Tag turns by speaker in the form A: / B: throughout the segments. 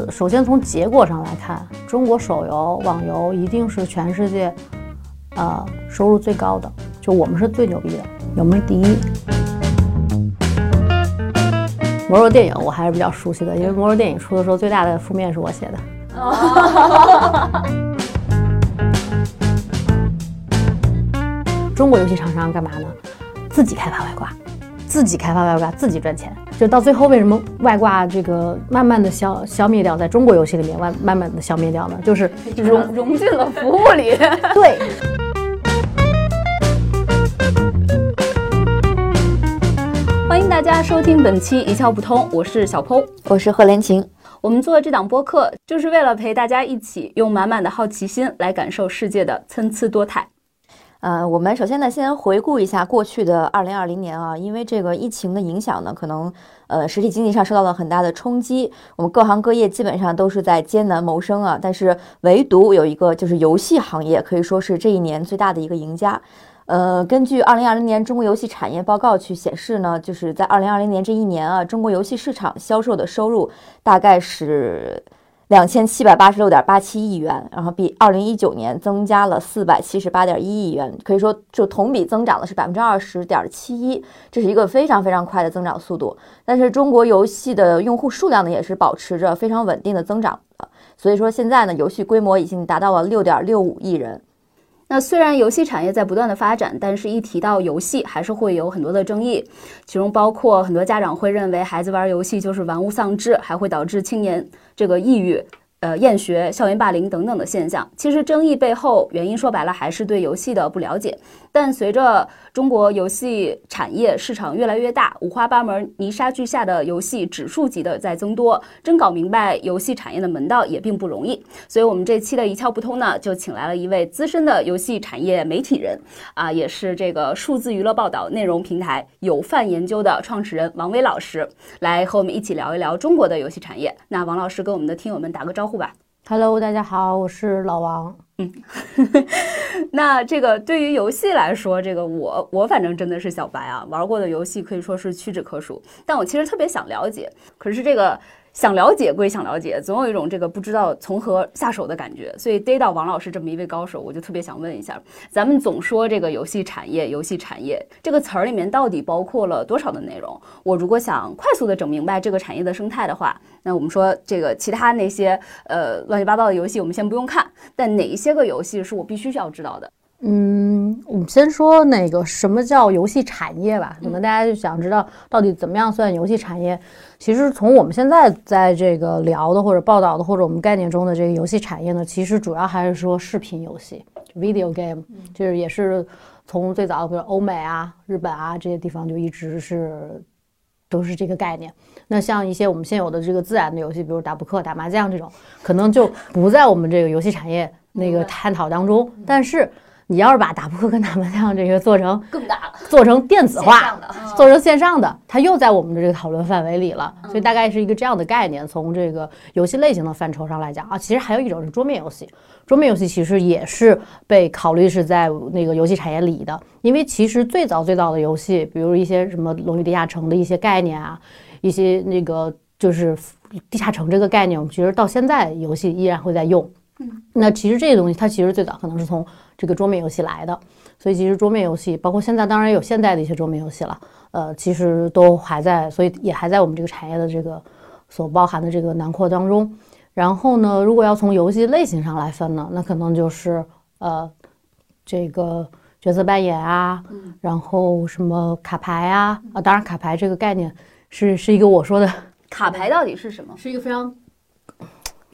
A: 得，首先从结果上来看，中国手游网游一定是全世界，呃，收入最高的，就我们是最牛逼的，我们是第一。魔兽电影我还是比较熟悉的，因为魔兽电影出的时候，最大的负面是我写的。中国游戏厂商干嘛呢？自己开发外挂，自己开发外挂，自己赚钱。就到最后，为什么外挂这个慢慢的消消灭掉，在中国游戏里面慢慢慢的消灭掉呢？就是
B: 融融进了服务里。
A: 对。
B: 欢迎大家收听本期一窍不通，我是小剖，
C: 我是贺连晴。
B: 我们做这档播客，就是为了陪大家一起用满满的好奇心来感受世界的参差多态。
C: 呃，我们首先呢，先回顾一下过去的二零二零年啊，因为这个疫情的影响呢，可能呃实体经济上受到了很大的冲击，我们各行各业基本上都是在艰难谋生啊。但是唯独有一个就是游戏行业，可以说是这一年最大的一个赢家。呃，根据二零二零年中国游戏产业报告去显示呢，就是在二零二零年这一年啊，中国游戏市场销售的收入大概是。两千七百八十六点八七亿元，然后比二零一九年增加了四百七十八点一亿元，可以说就同比增长了是百分之二十点七一，这是一个非常非常快的增长速度。但是中国游戏的用户数量呢，也是保持着非常稳定的增长的，所以说现在呢，游戏规模已经达到了六点六五亿人。
B: 那虽然游戏产业在不断的发展，但是一提到游戏，还是会有很多的争议，其中包括很多家长会认为孩子玩游戏就是玩物丧志，还会导致青年这个抑郁。呃，厌学、校园霸凌等等的现象，其实争议背后原因说白了还是对游戏的不了解。但随着中国游戏产业市场越来越大，五花八门、泥沙俱下的游戏指数级的在增多，真搞明白游戏产业的门道也并不容易。所以，我们这期的一窍不通呢，就请来了一位资深的游戏产业媒体人，啊，也是这个数字娱乐报道内容平台有范研究的创始人王威老师，来和我们一起聊一聊中国的游戏产业。那王老师跟我们的听友们打个招呼吧。
A: Hello，大家好，我是老王。
B: 嗯，那这个对于游戏来说，这个我我反正真的是小白啊，玩过的游戏可以说是屈指可数。但我其实特别想了解，可是这个。想了解归想了解，总有一种这个不知道从何下手的感觉，所以逮到王老师这么一位高手，我就特别想问一下，咱们总说这个游戏产业，游戏产业这个词儿里面到底包括了多少的内容？我如果想快速的整明白这个产业的生态的话，那我们说这个其他那些呃乱七八糟的游戏我们先不用看，但哪一些个游戏是我必须需要知道的？
A: 嗯，我们先说那个什么叫游戏产业吧，可能大家就想知道到底怎么样算游戏产业。其实从我们现在在这个聊的或者报道的或者我们概念中的这个游戏产业呢，其实主要还是说视频游戏，video game，就是也是从最早比如欧美啊、日本啊这些地方就一直是都是这个概念。那像一些我们现有的这个自然的游戏，比如打扑克、打麻将这种，可能就不在我们这个游戏产业那个探讨当中，但是。你要是把打扑克跟打麻将这个做成
B: 更大了，
A: 做成电子化，做成线上的，它又在我们的这个讨论范围里了。所以大概是一个这样的概念。从这个游戏类型的范畴上来讲啊，其实还有一种是桌面游戏。桌面游戏其实也是被考虑是在那个游戏产业里的，因为其实最早最早的游戏，比如一些什么《龙与地下城》的一些概念啊，一些那个就是地下城这个概念，我们其实到现在游戏依然会在用。
B: 嗯，
A: 那其实这些东西它其实最早可能是从这个桌面游戏来的，所以其实桌面游戏包括现在当然有现代的一些桌面游戏了，呃，其实都还在，所以也还在我们这个产业的这个所包含的这个囊括当中。然后呢，如果要从游戏类型上来分呢，那可能就是呃这个角色扮演啊，然后什么卡牌啊啊，当然卡牌这个概念是是一个我说的
B: 卡牌到底是什么？
A: 是一个非常。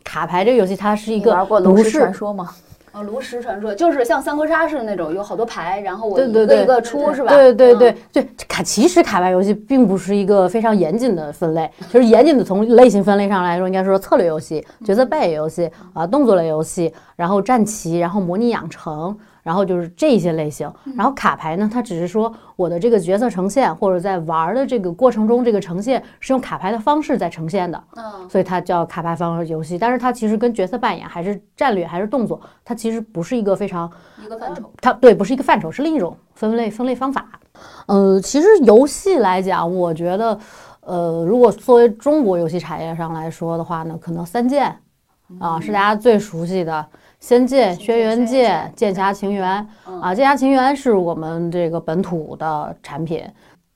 A: 卡牌这个游戏，它是一个
C: 玩过炉石传说吗？
B: 哦，炉石传说就是像三国杀似的那种，有好多牌，然后我
A: 一个
B: 一个出，是吧？
A: 对对对对，卡其实卡牌游戏并不是一个非常严谨的分类，就是严谨的从类型分类上来说，应该说策略游戏、角色扮演游戏啊、动作类游戏，然后战棋，然后模拟养成。然后就是这些类型，然后卡牌呢，它只是说我的这个角色呈现，或者在玩的这个过程中，这个呈现是用卡牌的方式在呈现的，
B: 嗯，
A: 所以它叫卡牌方式游戏。但是它其实跟角色扮演还是战略还是动作，它其实不是一个非常
B: 一个范畴，
A: 它对，不是一个范畴，是另一种分类分类方法。呃，其实游戏来讲，我觉得，呃，如果作为中国游戏产业上来说的话呢，可能三剑啊是大家最熟悉的，《仙剑》《轩辕剑》《剑侠情缘》啊，《剑侠情缘》是我们这个本土的产品，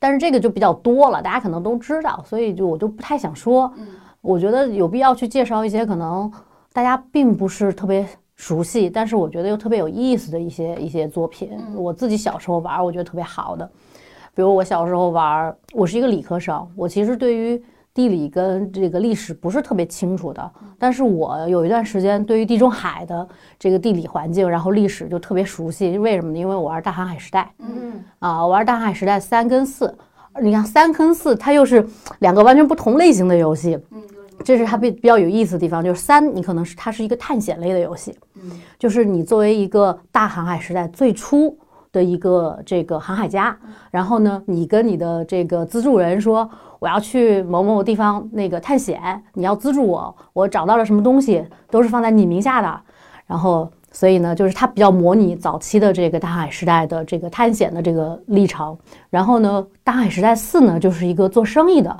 A: 但是这个就比较多了，大家可能都知道，所以就我就不太想说。我觉得有必要去介绍一些可能大家并不是特别熟悉，但是我觉得又特别有意思的一些一些作品。我自己小时候玩，我觉得特别好的。比如我小时候玩，我是一个理科生，我其实对于地理跟这个历史不是特别清楚的，但是我有一段时间对于地中海的这个地理环境，然后历史就特别熟悉。为什么呢？因为我玩大航海时代，
B: 嗯。
A: 啊，我玩大航海时代三跟四，你看三跟四它又是两个完全不同类型的游戏，
B: 嗯
A: 这是它比比较有意思的地方。就是三，你可能是它是一个探险类的游戏，
B: 嗯。
A: 就是你作为一个大航海时代最初的一个这个航海家，然后呢，你跟你的这个资助人说，我要去某某地方那个探险，你要资助我，我找到了什么东西都是放在你名下的，然后。所以呢，就是它比较模拟早期的这个大海时代的这个探险的这个历程。然后呢，大海时代四呢，就是一个做生意的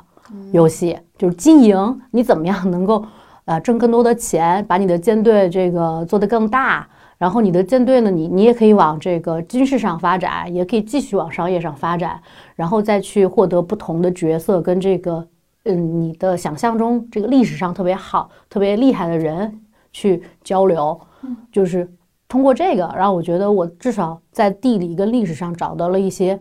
A: 游戏，就是经营，你怎么样能够呃挣更多的钱，把你的舰队这个做得更大。然后你的舰队呢，你你也可以往这个军事上发展，也可以继续往商业上发展，然后再去获得不同的角色跟这个嗯你的想象中这个历史上特别好、特别厉害的人去交流，就是通过这个，让我觉得我至少在地理跟历史上找到了一些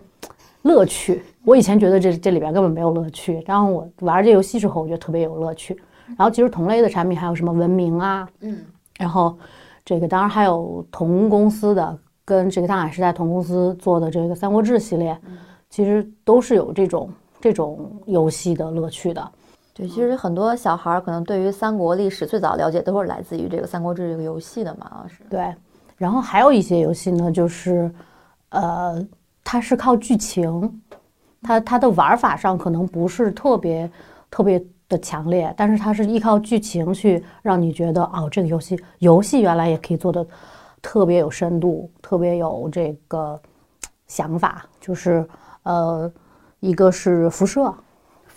A: 乐趣。我以前觉得这这里边根本没有乐趣，然后我玩这游戏之后，我觉得特别有乐趣。然后其实同类的产品还有什么文明啊，
B: 嗯，
A: 然后这个当然还有同公司的跟这个大海时代同公司做的这个《三国志》系列，其实都是有这种这种游戏的乐趣的。
C: 对，其实很多小孩儿可能对于三国历史最早了解都是来自于这个《三国志》这个游戏的嘛，啊是。
A: 对，然后还有一些游戏呢，就是，呃，它是靠剧情，它它的玩法上可能不是特别特别的强烈，但是它是依靠剧情去让你觉得哦，这个游戏游戏原来也可以做的特别有深度，特别有这个想法，就是呃，一个是辐射。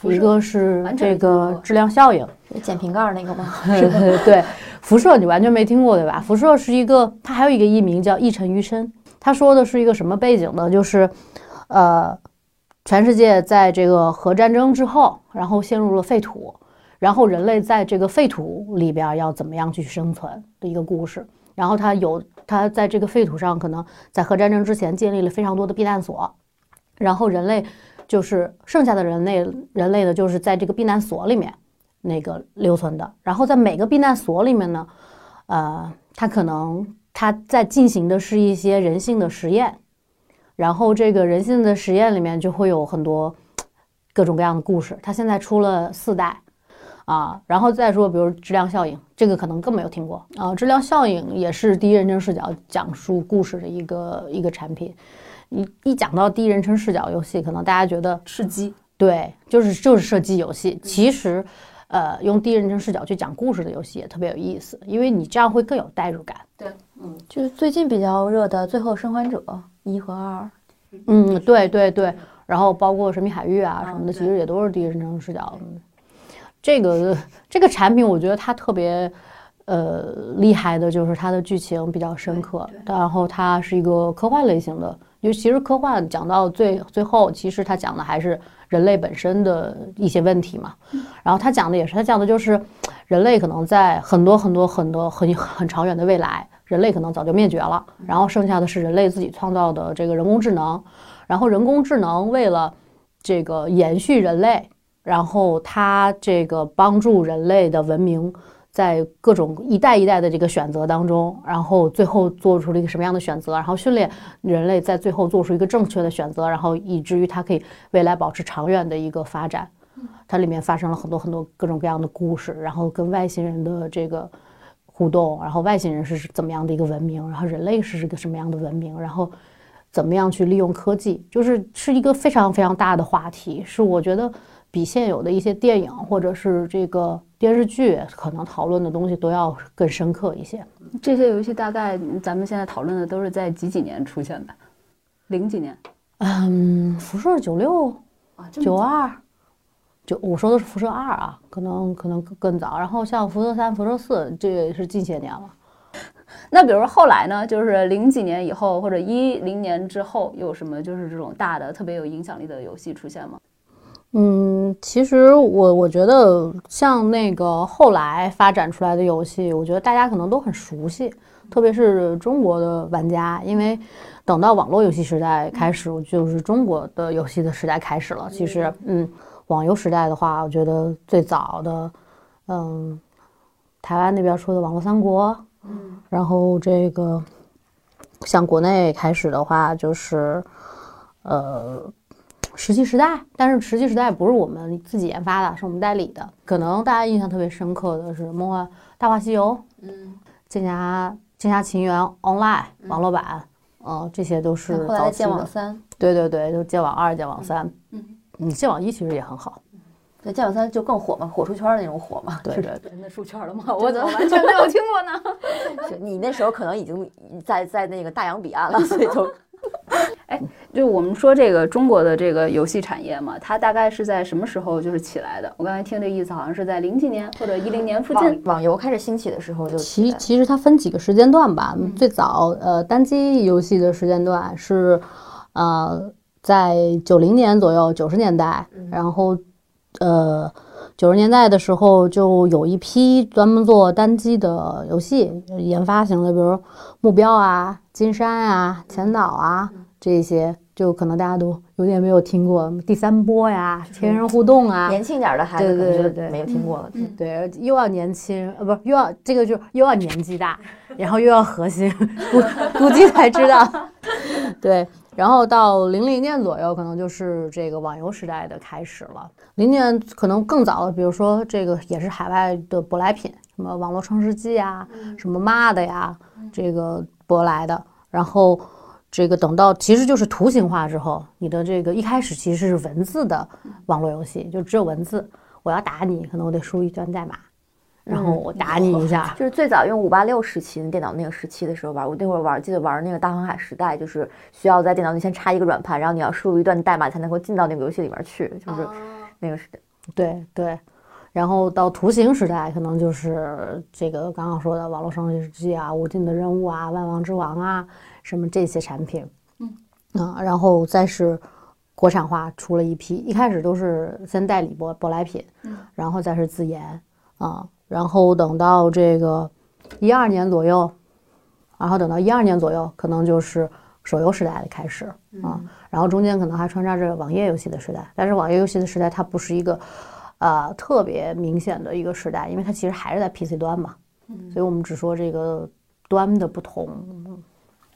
A: 一个是这个质量效应，
C: 是捡瓶盖儿那个吗？
A: 对，辐射你完全没听过对吧？辐射是一个，它还有一个艺名叫《一尘余生》，它说的是一个什么背景呢？就是，呃，全世界在这个核战争之后，然后陷入了废土，然后人类在这个废土里边要怎么样去生存的一个故事。然后他有，他在这个废土上，可能在核战争之前建立了非常多的避难所，然后人类就是剩下的人类，人类呢就是在这个避难所里面那个留存的。然后在每个避难所里面呢，呃，他可能他在进行的是一些人性的实验，然后这个人性的实验里面就会有很多各种各样的故事。它现在出了四代。啊，然后再说，比如质量效应，这个可能更没有听过啊。质量效应也是第一人称视角讲述故事的一个一个产品。一一讲到第一人称视角游戏，可能大家觉得
B: 吃鸡，
A: 对，就是就是射击游戏。其实，呃，用第一人称视角去讲故事的游戏也特别有意思，因为你这样会更有代入感。
B: 对，嗯，
C: 就是最近比较热的《最后生还者》一和二，
A: 嗯，对对对。然后包括神秘海域啊什么的，
B: 嗯
A: 其实也都是第一人称视角。嗯这个这个产品，我觉得它特别呃厉害的，就是它的剧情比较深刻，然后它是一个科幻类型的。尤其是科幻讲到最最后，其实它讲的还是人类本身的一些问题嘛。然后它讲的也是，它讲的就是人类可能在很多很多很多很很长远的未来，人类可能早就灭绝了，然后剩下的是人类自己创造的这个人工智能。然后人工智能为了这个延续人类。然后它这个帮助人类的文明在各种一代一代的这个选择当中，然后最后做出了一个什么样的选择，然后训练人类在最后做出一个正确的选择，然后以至于它可以未来保持长远的一个发展。它里面发生了很多很多各种各样的故事，然后跟外星人的这个互动，然后外星人是怎么样的一个文明，然后人类是一个什么样的文明，然后怎么样去利用科技，就是是一个非常非常大的话题，是我觉得。比现有的一些电影或者是这个电视剧可能讨论的东西都要更深刻一些。
B: 这些游戏大概咱们现在讨论的都是在几几年出现的？零几年
A: 嗯，辐射九六、
B: 啊，
A: 九二、就我说的是辐射二啊，可能可能更更早。然后像辐射三、辐射四，这也是近些年了。
B: 那比如说后来呢，就是零几年以后或者一零年之后，有什么就是这种大的特别有影响力的游戏出现吗？
A: 嗯，其实我我觉得像那个后来发展出来的游戏，我觉得大家可能都很熟悉，特别是中国的玩家，因为等到网络游戏时代开始，就是中国的游戏的时代开始了。其实，嗯，网游时代的话，我觉得最早的，嗯，台湾那边说的网络三国，嗯，然后这个像国内开始的话，就是，呃。石器时代，但是石器时代不是我们自己研发的，是我们代理的。可能大家印象特别深刻的是《梦幻大话西游》，嗯，《剑侠剑侠情缘 Online》网络版，嗯，这些都是。
C: 剑网三，
A: 对对对，就剑网二、剑网三，嗯，嗯，剑网一其实也很好。
C: 对，剑网三就更火嘛，火出圈的那种火嘛。
A: 对对对，
B: 那出圈了吗？我怎么完全 没有听过呢？
C: 是你那时候可能已经在在那个大洋彼岸了，所以就哎
B: 就我们说这个中国的这个游戏产业嘛，它大概是在什么时候就是起来的？我刚才听这意思好像是在零几年或者一零年附近
C: 网。网游开始兴起的时候就
A: 其其实它分几个时间段吧。最早呃单机游戏的时间段是，呃，在九零年左右，九十年代，然后呃九十年代的时候就有一批专门做单机的游戏研发型的，比如目标啊、金山啊、前导啊这些，就可能大家都有点没有听过第三波呀、天人互动啊，
C: 年轻点的孩子
A: 对对对
C: 没有听过了。嗯
A: 对，又要年轻，呃，不是又要这个就又要年纪大，然后又要核心，估估计才知道。对，然后到零零年左右，可能就是这个网游时代的开始了。零年可能更早了，比如说这个也是海外的舶来品，什么网络创世纪呀，什么 MUD 呀，这个舶来的。然后这个等到其实就是图形化之后，你的这个一开始其实是文字的网络游戏，就只有文字。我要打你，可能我得输一段代码，然后我打你一下。
C: 就是最早用五八六时期的电脑那个时期的时候玩，我那会儿玩，记得玩那个大航海时代，就是需要在电脑里先插一个软盘，然后你要输入一段代码才能够进到那个游戏里面去，就是那个时代。
A: 对对，然后到图形时代，可能就是这个刚刚说的网络创世纪啊、无尽的任务啊、万王之王啊，什么这些产品。嗯啊，然后再是国产化出了一批，一开始都是先代理舶舶来品，然后再是自研啊，然后等到这个一二年左右，然后等到一二年左右，可能就是手游时代的开始啊，然后中间可能还穿插着网页游戏的时代，但是网页游戏的时代它不是一个呃特别明显的一个时代，因为它其实还是在 PC 端嘛，所以我们只说这个端的不同。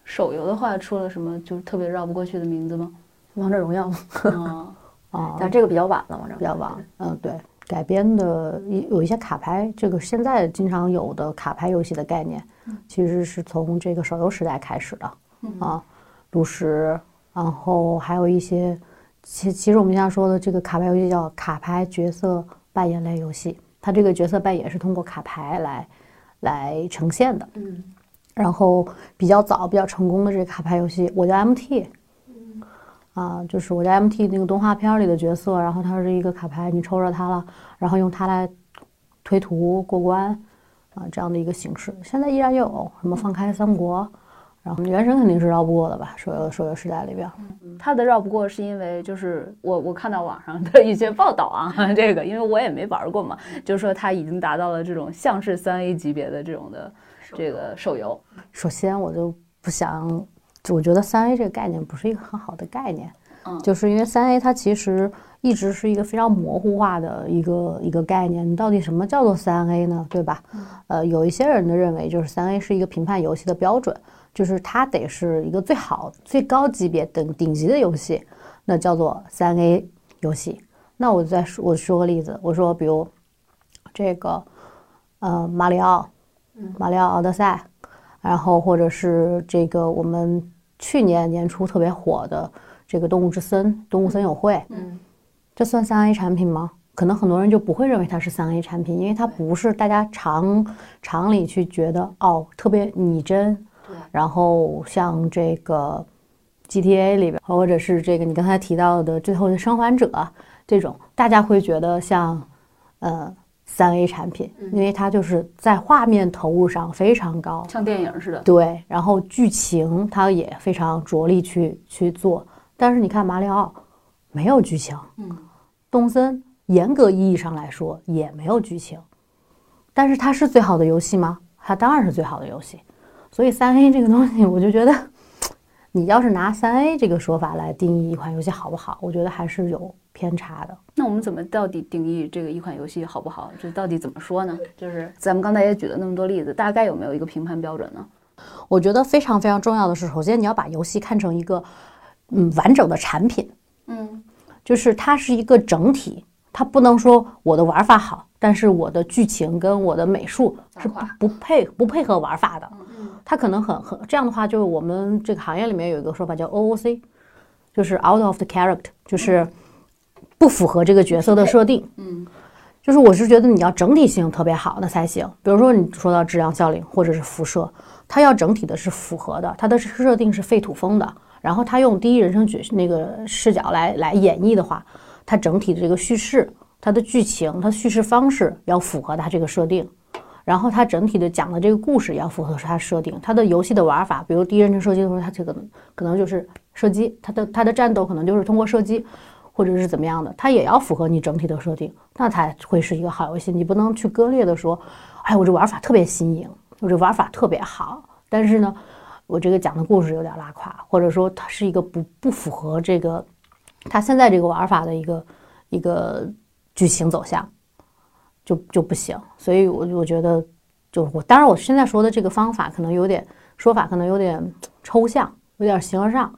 B: 手游的话，出了什么就是特别绕不过去的名字吗？
C: 王者荣耀，
B: 嗯，
A: 啊，
C: 但这个比较晚了，王者
A: 比较晚，嗯，对，改编的一有一些卡牌，这个现在经常有的卡牌游戏的概念，其实是从这个手游时代开始的啊，炉石，然后还有一些，其其实我们经常说的这个卡牌游戏叫卡牌角色扮演类游戏，它这个角色扮演是通过卡牌来来呈现的，
C: 嗯，
A: 然后比较早、比较成功的这个卡牌游戏，我叫 MT，啊，就是我在 MT 那个动画片儿里的角色，然后它是一个卡牌，你抽着它了，然后用它来推图过关，啊，这样的一个形式，现在依然有什么放开三国，然后原神肯定是绕不过的吧，手游手游时代里边，
B: 它的绕不过是因为就是我我看到网上的一些报道啊，这个因为我也没玩过嘛，就是说它已经达到了这种像是三 A 级别的这种的这个手游，
A: 首先我就不想，我觉得三 A 这个概念不是一个很好的概念，
B: 嗯
A: 就是因为三 A 它其实一直是一个非常模糊化的一个一个概念，你到底什么叫做三 A 呢？对吧？呃，有一些人的认为就是三 A 是一个评判游戏的标准，就是它得是一个最好、最高级别等顶级的游戏，那叫做三 A 游戏。那我再说，我说个例子，我说比如这个呃马里奥，马里奥奥德赛，然后或者是这个我们去年年初特别火的这个《动物之森》《动物森友会》，
C: 嗯，
A: 这算三 A 产品吗？可能很多人就不会认为它是三 A 产品，因为它不是大家常常理去觉得哦特别拟真，
C: 对。
A: 然后像这个 GTA 里边，或者是这个你刚才提到的《最后的生还者》这种，大家会觉得像呃三 A 产品，因为它就是在画面投入上非常高，
B: 像电影似的。
A: 对，然后剧情它也非常着力去去做。但是你看马里奥没有剧情，
B: 嗯，
A: 动森严格意义上来说也没有剧情，但是它是最好的游戏吗？它当然是最好的游戏。所以三 A 这个东西，我就觉得，你要是拿三 A 这个说法来定义一款游戏好不好，我觉得还是有偏差的。
B: 那我们怎么到底定义这个一款游戏好不好？这到底怎么说呢？就是咱们刚才也举了那么多例子，大概有没有一个评判标准呢？
A: 我觉得非常非常重要的是，首先你要把游戏看成一个嗯完整的产品，
B: 嗯
A: 就是它是一个整体，它不能说我的玩法好，但是我的剧情跟我的美术是不不配不配合玩法的。
B: 嗯
A: 它可能很很这样的话，就是我们这个行业里面有一个说法叫 OOC，就是 out of the character，就是不符合这个角色的设定。
B: 嗯
A: 就是我是觉得你要整体性特别好那才行。比如说你说到质量效应或者是辐射，它要整体的是符合的，它的设定是废土风的，然后它用第一人称角那个视角来来演绎的话，它整体的这个叙事、它的剧情、它叙事方式要符合它这个设定。然后它整体的讲的这个故事也要符合它设定，它的游戏的玩法，比如第一人称射击的时候，它这个可能就是射击，它的它的战斗可能就是通过射击，或者是怎么样的，它也要符合你整体的设定，那才会是一个好游戏。你不能去割裂的说，哎，我这玩法特别新颖，我这玩法特别好，但是呢，我这个讲的故事有点拉垮，或者说它是一个不不符合这个它现在这个玩法的一个一个剧情走向。就就不行，所以我我觉得，就我当然我现在说的这个方法可能有点说法可能有点抽象，有点形而上，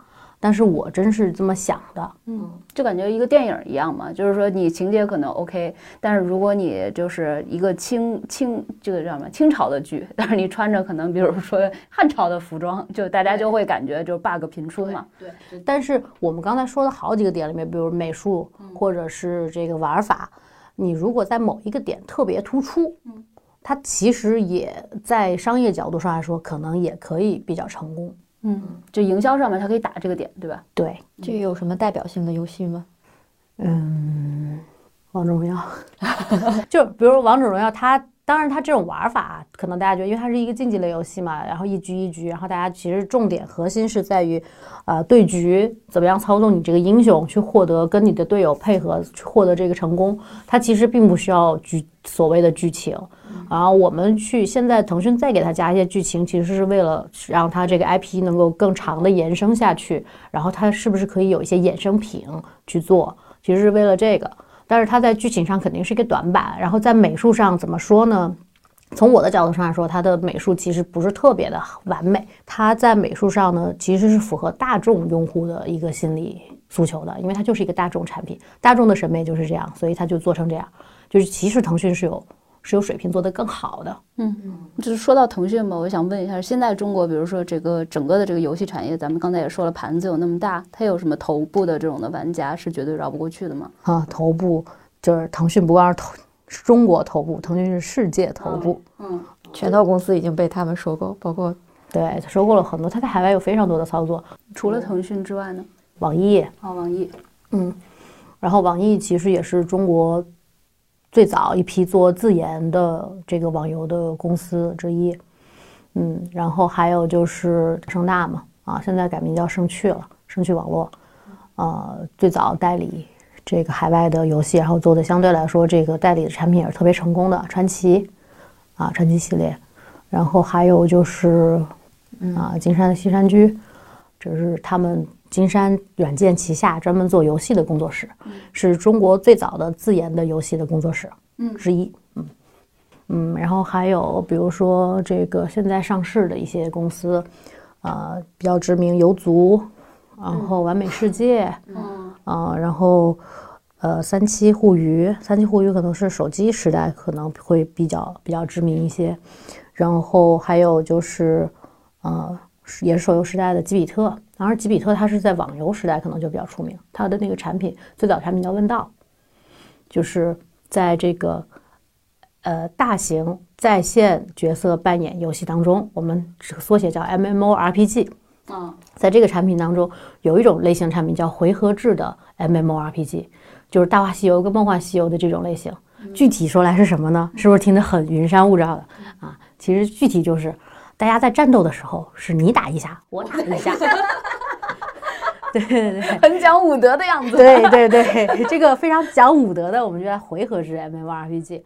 A: 但是我真是这么想的。
B: 嗯，就感觉一个电影一样嘛，就是说你情节可能 OK，但是如果你就是一个清清这个叫什么清朝的剧，但是你穿着可能比如说汉朝的服装，就大家就会感觉就 bug 频出嘛。
A: 对，但是我们刚才说的好几个点里面，比如美术或者是这个玩法，你如果在某一个点特别突出，
B: 嗯，
A: 它其实也在商业角度上来说，可能也可以比较成功。
B: 嗯，就营销上面它可以打这个点，对吧？
A: 对，
C: 这个有什么代表性的游戏吗？
A: 嗯，王者荣耀，就比如王者荣耀，它当然它这种玩法，可能大家觉得，因为它是一个竞技类游戏嘛，然后一局一局，然后大家其实重点核心是在于，呃，对局怎么样操纵你这个英雄去获得跟你的队友配合去获得这个成功，它其实并不需要剧所谓的剧情。然后我们去现在腾讯再给它加一些剧情，其实是为了让它这个 IP 能够更长的延伸下去，然后它是不是可以有一些衍生品去做？其实是为了这个，但是它在剧情上肯定是一个短板，然后在美术上怎么说呢？从我的角度上来说，它的美术其实不是特别的完美。它在美术上呢，其实是符合大众用户的一个心理诉求的，因为它就是一个大众产品，大众的审美就是这样，所以它就做成这样。就是其实腾讯是有是有水平做得更好的。
B: 嗯就是说到腾讯吧，我想问一下，现在中国比如说这个整个的这个游戏产业，咱们刚才也说了，盘子有那么大，它有什么头部的这种的玩家是绝对绕不过去的吗？
A: 啊，头部就是腾讯不光是头中国头部，腾讯是世界头部。
B: 嗯，
C: 拳头公司已经被他们收购，包括
A: 对，它收购了很多，它在海外有非常多的操作。
B: 除了腾讯之外呢？
A: 网易，
B: 啊，网易，
A: 嗯，然后网易其实也是中国最早一批做自研的这个网游的公司之一，嗯，然后还有就是盛大嘛，啊，现在改名叫盛趣了，盛趣网络，呃，最早代理这个海外的游戏，然后做的相对来说这个代理的产品也是特别成功的，传奇，啊，传奇系列，然后还有就是啊，金山的西山居，这是他们金山软件旗下专门做游戏的工作室，是中国最早的自研的游戏的工作室
B: 嗯。
A: 之一。嗯。嗯，然后还有比如说这个现在上市的一些公司，呃，比较知名，游族，然后完美世界，
B: 嗯。
A: 啊，然后呃，三七互娱，三七互娱可能是手机时代可能会比较比较知名一些，然后还有就是呃，是也是手游时代的吉比特，当然吉比特它是在网游时代可能就比较出名，它的那个产品最早产品叫问道，就是在这个呃大型在线角色扮演游戏当中，我们这个缩写叫 MMORPG，
B: 嗯，
A: 在这个产品当中，有一种类型产品叫回合制的 MMORPG，就是《大话西游》跟《梦幻西游》的这种类型。具体说来是什么呢？是不是听得很云山雾罩的啊？其实具体就是，大家在战斗的时候，是你打一下，我打一下。对对对，
B: 很讲武德的样子。
A: 对对对，这个非常讲武德的，我们就在回合制 MMORPG。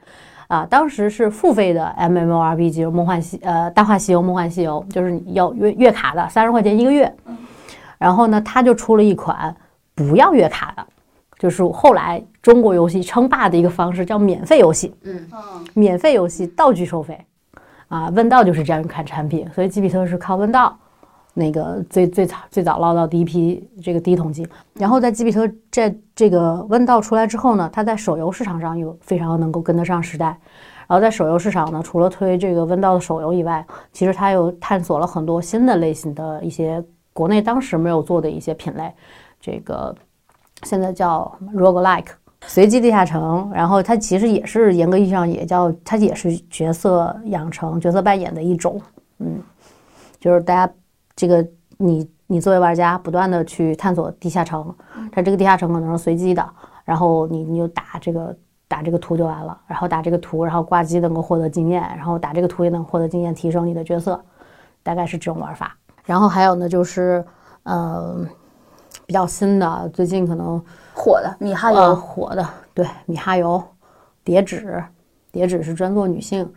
A: 啊，当时是付费的 MMORPG，《梦幻西》呃，《大话西游》《梦幻西游》，就是你要月月卡的，三十块钱一个月。然后呢，他就出了一款不要月卡的，就是后来中国游戏称霸的一个方式，叫免费游戏。
C: 嗯，
A: 免费游戏道具收费。啊，问道就是这样一款产品，所以基比特是靠问道。那个最最早最早捞到第一批这个第一桶金，然后在基比特这这个问道出来之后呢，它在手游市场上又非常能够跟得上时代。然后在手游市场呢，除了推这个问道的手游以外，其实它又探索了很多新的类型的一些国内当时没有做的一些品类。这个现在叫 roguelike 随机地下城，然后它其实也是严格意义上也叫它也是角色养成、角色扮演的一种，嗯，就是大家。这个你你作为玩家不断的去探索地下城，它这个地下城可能是随机的，然后你你就打这个打这个图就完了，然后打这个图，然后挂机能够获得经验，然后打这个图也能获得经验，提升你的角色，大概是这种玩法。然后还有呢，就是呃比较新的，最近可能
B: 火的米哈游，
A: 火的对米哈游，叠纸，叠纸是专做女性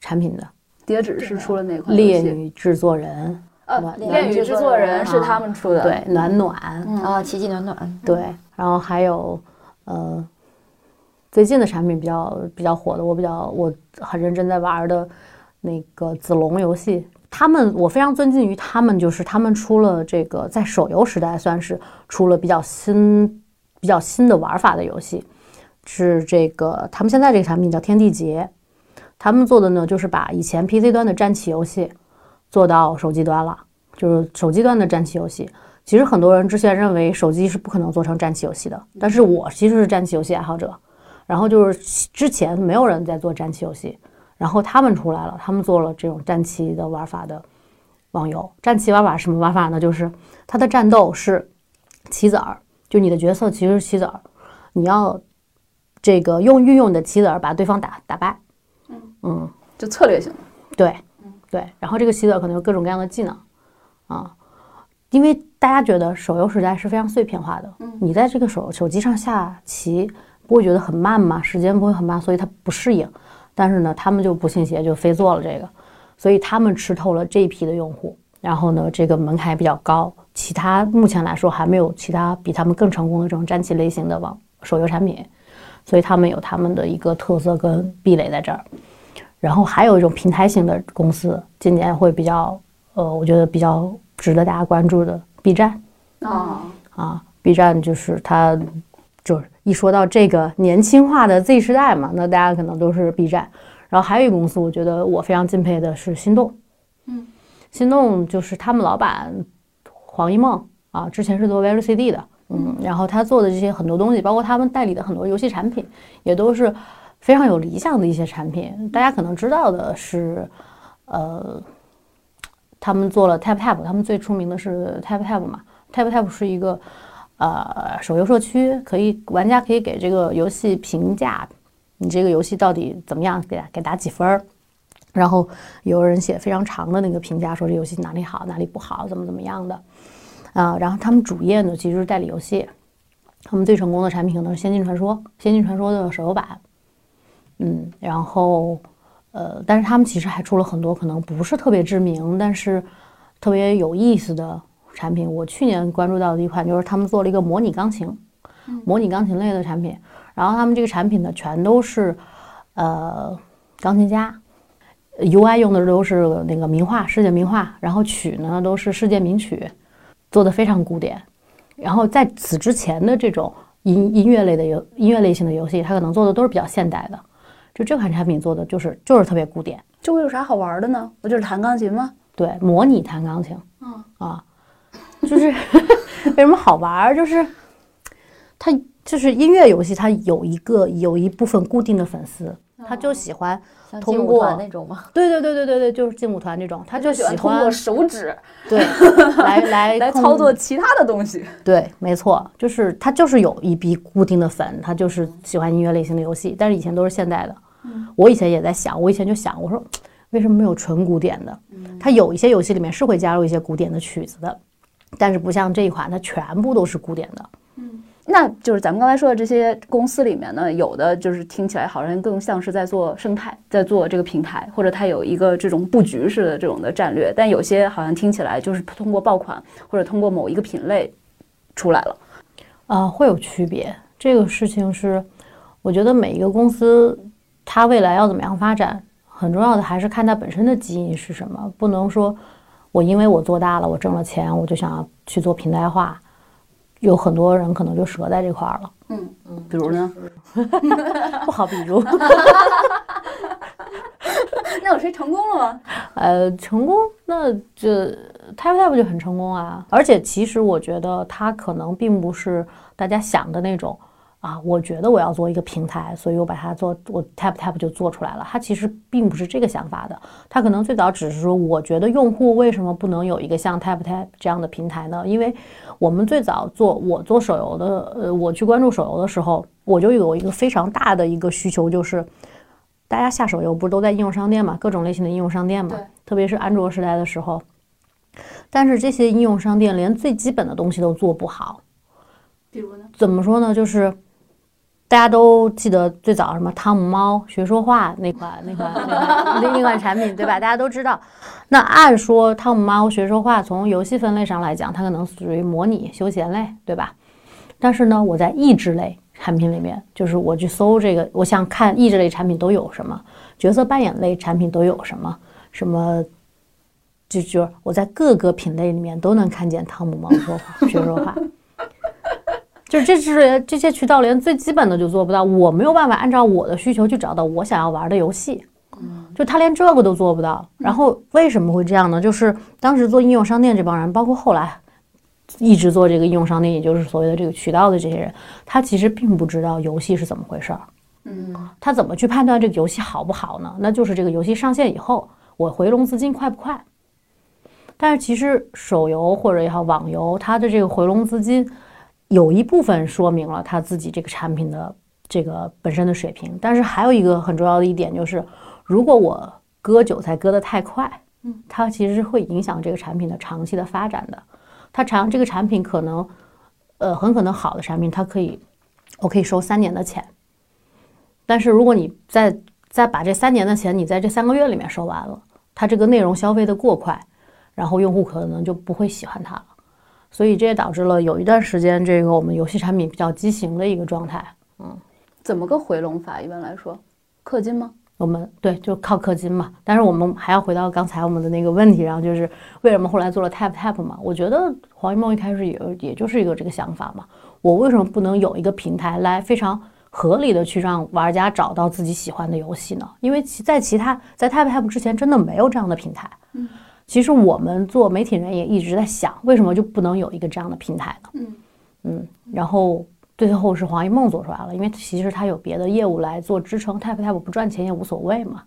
A: 产品的，
B: 叠纸是出了哪款？
A: 烈女制作人。
B: 呃，恋女制作人是他们出的，
A: 对，暖暖。
C: 啊，奇迹暖暖，
A: 对，然后还有呃，最近的产品比较比较火的，我比较我很认真在玩的那个子龙游戏，他们我非常尊敬于他们，就是他们出了这个在手游时代算是出了比较新比较新的玩法的游戏，是这个他们现在这个产品叫天地劫，他们做的呢就是把以前 PC 端的战棋游戏。做到手机端了，就是手机端的战棋游戏。其实很多人之前认为手机是不可能做成战棋游戏的，但是我其实是战棋游戏爱好者。然后就是之前没有人在做战棋游戏，然后他们出来了，他们做了这种战棋的玩法的网游。战棋玩法什么玩法呢？就是它的战斗是棋子儿，就你的角色其实是棋子儿，你要这个用运用你的棋子儿把对方打打败。嗯嗯，
B: 就策略性的。
A: 对。对，然后这个棋子可能有各种各样的技能，啊，因为大家觉得手游时代是非常碎片化的，你在这个手手机上下棋不会觉得很慢吗？时间不会很慢，所以他不适应。但是呢，他们就不信邪，就非做了这个，所以他们吃透了这一批的用户。然后呢，这个门槛比较高，其他目前来说还没有其他比他们更成功的这种战棋类型的网手游产品，所以他们有他们的一个特色跟壁垒在这儿。然后还有一种平台型的公司，今年会比较，呃，我觉得比较值得大家关注的 B 站
B: 啊
A: 啊，B 站就是它，就是一说到这个年轻化的 Z 时代嘛，那大家可能都是 B 站。然后还有一个公司，我觉得我非常敬佩的是心动，
B: 嗯，
A: 心动就是他们老板黄一梦啊，之前是做 VLCD 的，嗯，然后他做的这些很多东西，包括他们代理的很多游戏产品，也都是。非常有理想的一些产品，大家可能知道的是，呃，他们做了 Tap Tap，他们最出名的是 Tap Tap 嘛，Tap Tap 是一个呃手游社区，可以玩家可以给这个游戏评价，你这个游戏到底怎么样，给给打几分儿，然后有人写非常长的那个评价，说这游戏哪里好，哪里不好，怎么怎么样的，啊，然后他们主业呢其实是代理游戏，他们最成功的产品可能是《仙境传说》，《仙境传说》的手游版。嗯，然后，呃，但是他们其实还出了很多可能不是特别知名，但是特别有意思的产品。我去年关注到的一款就是他们做了一个模拟钢琴，模拟钢琴类的产品。然后他们这个产品呢，全都是呃钢琴家，UI 用的都是那个名画，世界名画，然后曲呢都是世界名曲，做的非常古典。然后在此之前的这种音音乐类的游音乐类型的游戏，它可能做的都是比较现代的。就这款产品做的就是就是特别古典，
B: 这会有啥好玩的呢？不就是弹钢琴吗？
A: 对，模拟弹钢琴。
B: 嗯
A: 啊，就是 为什么好玩？就是它就是音乐游戏，它有一个有一部分固定的粉丝，他就喜欢通过
C: 团那种吗？
A: 对对对对对对，就是劲舞团这种，他就喜
B: 喜欢通过手指
A: 对 来来
B: 来操作其他的东西。
A: 对，没错，就是他就是有一批固定的粉，他就是喜欢音乐类型的游戏，但是以前都是现代的。我以前也在想，我以前就想，我说为什么没有纯古典的？它有一些游戏里面是会加入一些古典的曲子的，但是不像这一款，它全部都是古典的。
B: 那就是咱们刚才说的这些公司里面呢，有的就是听起来好像更像是在做生态，在做这个平台，或者它有一个这种布局式的这种的战略，但有些好像听起来就是通过爆款或者通过某一个品类出来了。
A: 啊，会有区别。这个事情是，我觉得每一个公司它未来要怎么样发展，很重要的还是看它本身的基因是什么，不能说我因为我做大了，我挣了钱，我就想要去做平台化。有很多人可能就折在这块儿了，嗯嗯
B: 比如呢？
A: 不好比如，
B: 那有谁成功了吗？
A: 呃，成功那这 Tap Tap 就很成功啊。而且其实我觉得他可能并不是大家想的那种啊，我觉得我要做一个平台，所以我把它做我 Tap Tap 就做出来了。它其实并不是这个想法的，它可能最早只是说，我觉得用户为什么不能有一个像 Tap Tap 这样的平台呢？因为我们最早做我做手游的，呃，我去关注手游的时候，我就有一个非常大的一个需求，就是大家下手游不是都在应用商店嘛，各种类型的应用商店嘛，特别是安卓时代的时候，但是这些应用商店连最基本的东西都做不好。
B: 比如呢？
A: 怎么说呢？就是大家都记得最早什么汤姆猫学说话那款那款那款那那款产品，对吧？大家都知道。那按说汤姆猫学说话从游戏分类上来讲，它可能属于模拟休闲类，对吧？但是呢，我在益智类产品里面，就是我去搜这个，我想看益智类产品都有什么，角色扮演类产品都有什么，什么。就就是我在各个品类里面都能看见汤姆猫说话学说话，就是这是这些渠道连最基本的就做不到，我没有办法按照我的需求去找到我想要玩的游戏，就他连这个都做不到。然后为什么会这样呢？就是当时做应用商店这帮人，包括后来一直做这个应用商店，也就是所谓的这个渠道的这些人，他其实并不知道游戏是怎么回事儿。
B: 嗯，
A: 他怎么去判断这个游戏好不好呢？那就是这个游戏上线以后，我回笼资金快不快？但是其实手游或者也好，网游，它的这个回笼资金有一部分说明了他自己这个产品的这个本身的水平，但是还有一个很重要的一点就是，如果我割韭菜割得太快，嗯，它其实是会影响这个产品的长期的发展的。它长这个产品可能，呃，很可能好的产品，它可以，我可以收三年的钱，但是如果你再再把这三年的钱，你在这三个月里面收完了，它这个内容消费的过快，然后用户可能就不会喜欢它了，所以这也导致了有一段时间这个我们游戏产品比较畸形的一个状态。
B: 嗯怎么个回笼法？一般来说，氪金吗？
A: 我们对就靠氪金嘛，但是我们还要回到刚才我们的那个问题，然后就是为什么后来做了 Tap Tap 嘛？我觉得黄一梦一开始也也就是一个这个想法嘛，我为什么不能有一个平台来非常合理的去让玩家找到自己喜欢的游戏呢？因为其在其他在 Tap Tap 之前真的没有这样的平台。嗯，其实我们做媒体人也一直在想，为什么就不能有一个这样的平台呢？
B: 嗯
A: 嗯，然后最后是黄一梦做出来了，因为其实他有别的业务来做支撑，Tap Tap 不赚钱也无所谓嘛，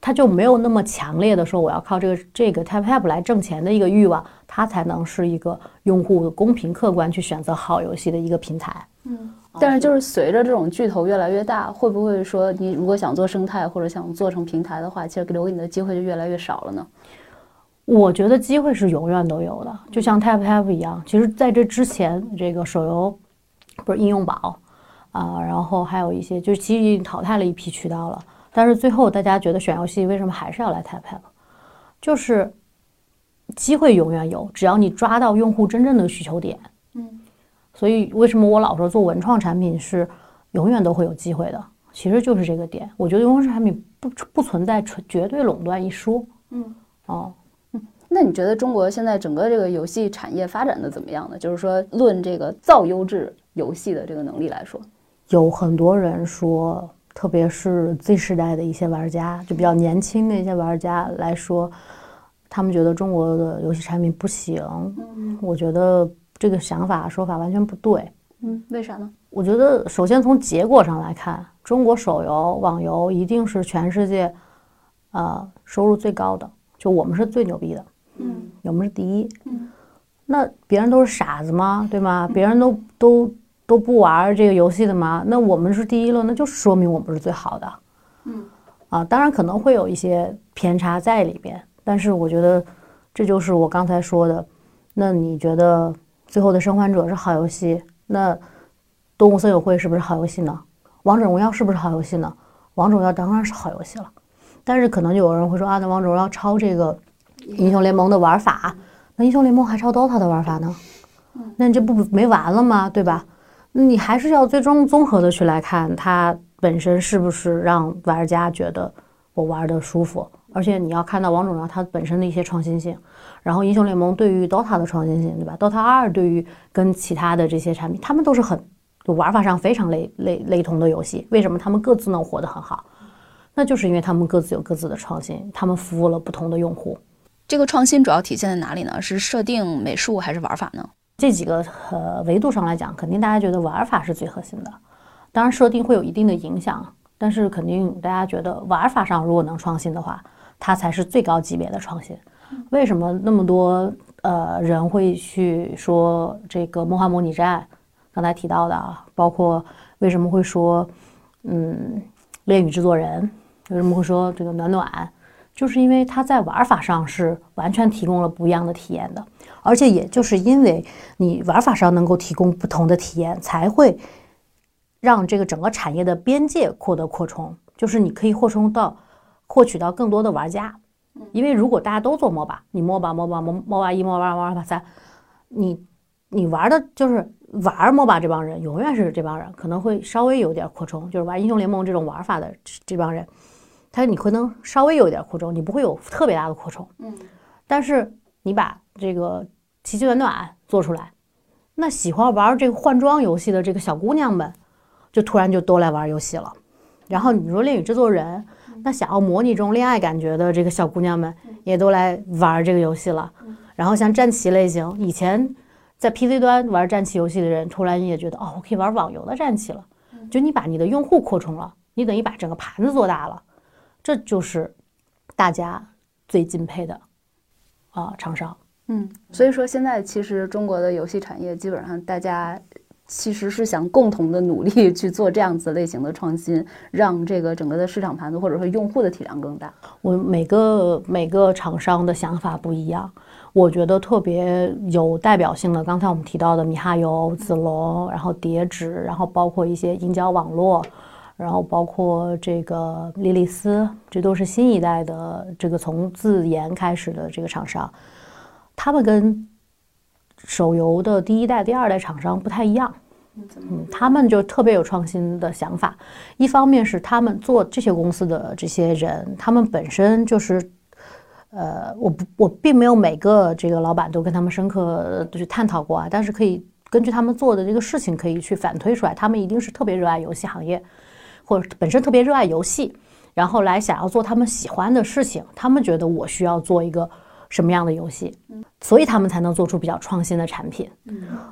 A: 他就没有那么强烈的说我要靠这个这个 Tap Tap 来挣钱的一个欲望，他才能是一个用户公平客观去选择好游戏的一个平台。
B: 但是就是随着这种巨头越来越大，会不会说你如果想做生态或者想做成平台的话，其实留给你的机会就越来越少了呢？
A: 我觉得机会是永远都有的，就像 Tap Tap 一样。其实在这之前，这个手游不是应用宝啊，然后还有一些，就是其实已经淘汰了一批渠道了。但是最后大家觉得选游戏为什么还是要来 Tap Tap？就是机会永远有，只要你抓到用户真正的需求点。
B: 嗯，
A: 所以为什么我老说做文创产品是永远都会有机会的？其实就是这个点。我觉得文创产品不不存在纯绝对垄断一说。
B: 嗯，
A: 哦。
B: 那你觉得中国现在整个这个游戏产业发展的怎么样呢？就是说，论这个造优质游戏的这个能力来说，
A: 有很多人说，特别是 Z 时代的一些玩家，就比较年轻的一些玩家来说，他们觉得中国的游戏产品不行。我觉得这个想法说法完全不对。
B: 嗯，为啥呢？
A: 我觉得首先从结果上来看，中国手游网游一定是全世界，呃，收入最高的，就我们是最牛逼的，
B: 嗯
A: 我们是第一。
B: 嗯
A: 那别人都是傻子吗？对吗？别人都都都不玩这个游戏的吗？那我们是第一了，那就是说明我们是最好的。
B: 嗯
A: 啊，当然可能会有一些偏差在里边，但是我觉得这就是我刚才说的。那你觉得《最后的生还者》是好游戏？那《动物森友会》是不是好游戏呢？《王者荣耀》是不是好游戏呢？《王者荣耀》当然是好游戏了，但是可能有人会说啊，那《王者荣耀》抄这个英雄联盟的玩法，那英雄联盟还抄 DOTA 的玩法呢？那你这不没完了吗？对吧？那你还是要最终综合的去来看它本身是不是让玩家觉得我玩的舒服，而且你要看到王者荣耀它本身的一些创新性，然后英雄联盟对于 DOTA 的创新性，对吧？DOTA 二对于跟其他的这些产品，他们都是很就玩法上非常类类类同的游戏，为什么他们各自能活得很好？那就是因为他们各自有各自的创新，他们服务了不同的用户。
B: 这个创新主要体现在哪里呢？是设定、美术还是玩法呢？
A: 这几个呃维度上来讲，肯定大家觉得玩法是最核心的，当然设定会有一定的影响，但是肯定大家觉得玩法上如果能创新的话，它才是最高级别的创新。为什么那么多呃人会去说这个梦幻模拟战？刚才提到的啊，包括为什么会说嗯恋与制作人，为什么会说这个暖暖，就是因为它在玩法上是完全提供了不一样的体验的。而且也就是因为你玩法上能够提供不同的体验，才会让这个整个产业的边界获得扩充，就是你可以扩充到获取到更多的玩家。因为如果大家都做 MOBA，你 MOBA、MOBA、MOBA 一、MOBA 二、MOBA 三，你你玩的就是玩 MOBA 这帮人，永远是这帮人，可能会稍微有点扩充，就是玩英雄联盟这种玩法的这帮人，他你可能稍微有一点扩充，你不会有特别大的扩充。
B: 嗯，
A: 但是你把这个奇迹暖暖做出来，那喜欢玩这个换装游戏的这个小姑娘们，就突然就都来玩游戏了。然后你说恋与制作人，那想要模拟这种恋爱感觉的这个小姑娘们，也都来玩这个游戏了。然后像战棋类型，以前在 PC 端玩战棋游戏的人，突然也觉得哦，我可以玩网游的战棋了。就你把你的用户扩充了，你等于把整个盘子做大了，这就是大家最敬佩的啊厂商。
B: 嗯，所以说现在其实中国的游戏产业基本上大家其实是想共同的努力去做这样子类型的创新，让这个整个的市场盘子或者说用户的体量更大。
A: 我每个每个厂商的想法不一样，我觉得特别有代表性的，刚才我们提到的米哈游、子龙，然后叠纸，然后包括一些银角网络，然后包括这个莉莉丝，这都是新一代的这个从自研开始的这个厂商，他们跟手游的第一代、第二代厂商不太一样。嗯，他们就特别有创新的想法。一方面是他们做这些公司的这些人，他们本身就是，呃，我不，我并没有每个这个老板都跟他们深刻的去探讨过啊，但是可以根据他们做的这个事情，可以去反推出来，他们一定是特别热爱游戏行业，或者本身特别热爱游戏，然后来想要做他们喜欢的事情。他们觉得我需要做一个什么样的游戏，所以他们才能做出比较创新的产品。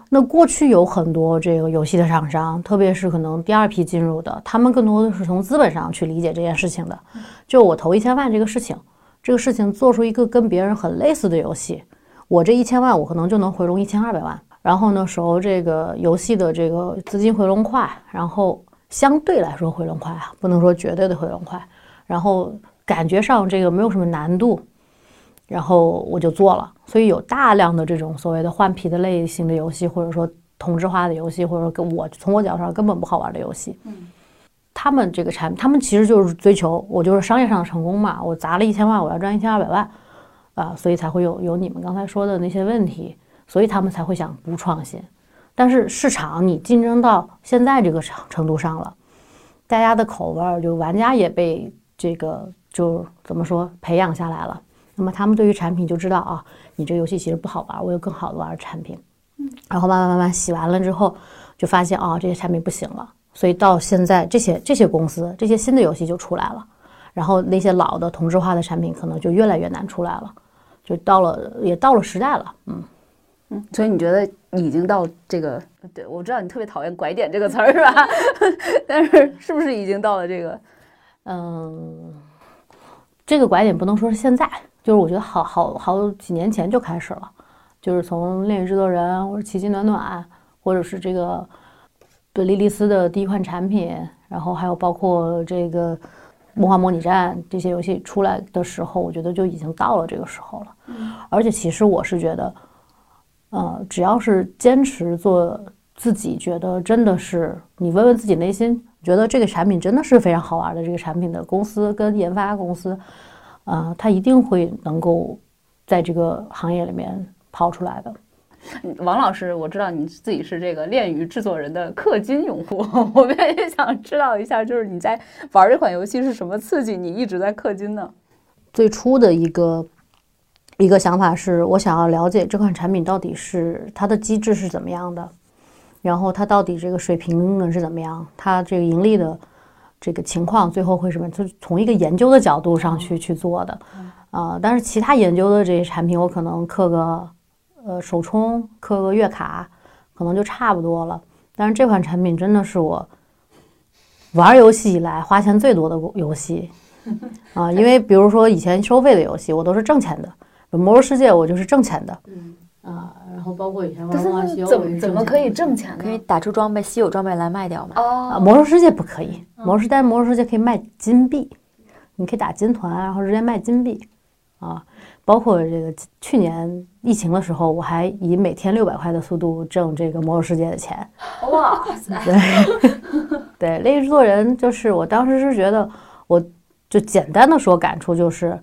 A: 那过去有很多这个游戏的厂商，特别是可能第二批进入的，他们更多的是从资本上去理解这件事情的。就我投一千万这个事情，这个事情做出一个跟别人很类似的游戏，我这一千万我可能就能回笼一千二百万。然后呢，时候这个游戏的这个资金回笼快，然后相对来说回笼快啊，不能说绝对的回笼快。然后感觉上这个没有什么难度，然后我就做了。所以有大量的这种所谓的换皮的类型的游戏，或者说同质化的游戏，或者说跟我从我角度上根本不好玩的游戏，他们这个产品，他们其实就是追求我就是商业上的成功嘛，我砸了一千万，我要赚一千二百万，啊，所以才会有有你们刚才说的那些问题，所以他们才会想不创新。但是市场你竞争到现在这个程程度上了，大家的口味儿就玩家也被这个就怎么说培养下来了，那么他们对于产品就知道啊，你这游戏其实不好玩，我有更好的玩的产品，然后慢慢慢慢洗完了之后，就发现啊这些产品不行了，所以到现在这些这些公司这些新的游戏就出来了，然后那些老的同质化的产品可能就越来越难出来了，就到了也到了时代了，嗯。
B: 嗯，所以你觉得已经到这个？对我知道你特别讨厌“拐点”这个词儿是吧？但是是不是已经到了这个？
A: 嗯，这个拐点不能说是现在，就是我觉得好好好几年前就开始了，就是从恋与制作人或者奇迹暖暖，或者是这个莉莉丝的第一款产品，然后还有包括这个梦幻模拟战这些游戏出来的时候，我觉得就已经到了这个时候了。而且其实我是觉得，呃，只要是坚持做自己觉得真的是，你问问自己内心。觉得这个产品真的是非常好玩的，这个产品的公司跟研发公司，啊，它一定会能够在这个行业里面跑出来的。
B: 王老师，我知道你自己是这个恋与制作人的氪金用户，我们也想知道一下，就是你在玩这款游戏是什么刺激你一直在氪金呢？
A: 最初的一个一个想法是我想要了解这款产品到底是它的机制是怎么样的。然后它到底这个水平呢是怎么样？它这个盈利的这个情况最后会什么？就是从一个研究的角度上去去做的，啊，但是其他研究的这些产品，我可能刻个呃首充，刻个月卡，可能就差不多了。但是这款产品真的是我玩游戏以来花钱最多的游戏 啊！因为比如说以前收费的游戏，我都是挣钱的，《魔兽世界》我就是挣钱的。啊，然后包括以前
B: 怎么怎么可以挣钱呢？
C: 可以打出装备，稀有装备来卖掉吗？
B: 哦，
A: 魔兽世界不可以，魔兽但魔兽世界可以卖金币，你可以打金团，然后直接卖金币。啊，包括这个去年疫情的时候，我还以每天六百块的速度挣这个魔兽世界的钱。
B: 哇塞！
A: 对 对，猎制作人就是我当时是觉得，我就简单的说感触就是。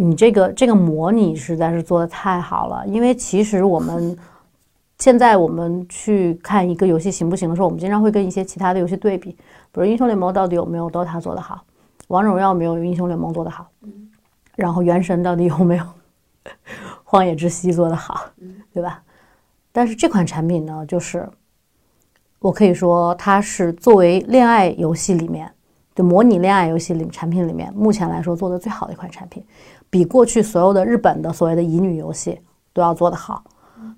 A: 你这个这个模拟实在是做的太好了，因为其实我们现在我们去看一个游戏行不行的时候，我们经常会跟一些其他的游戏对比，比如英雄联盟到底有没有 DOTA 做得好，王者荣耀没有英雄联盟做得好，然后原神到底有没有 荒野之息做得好，对吧？但是这款产品呢，就是我可以说它是作为恋爱游戏里面就模拟恋爱游戏里产品里面目前来说做的最好的一款产品。比过去所有的日本的所谓的乙女游戏都要做得好，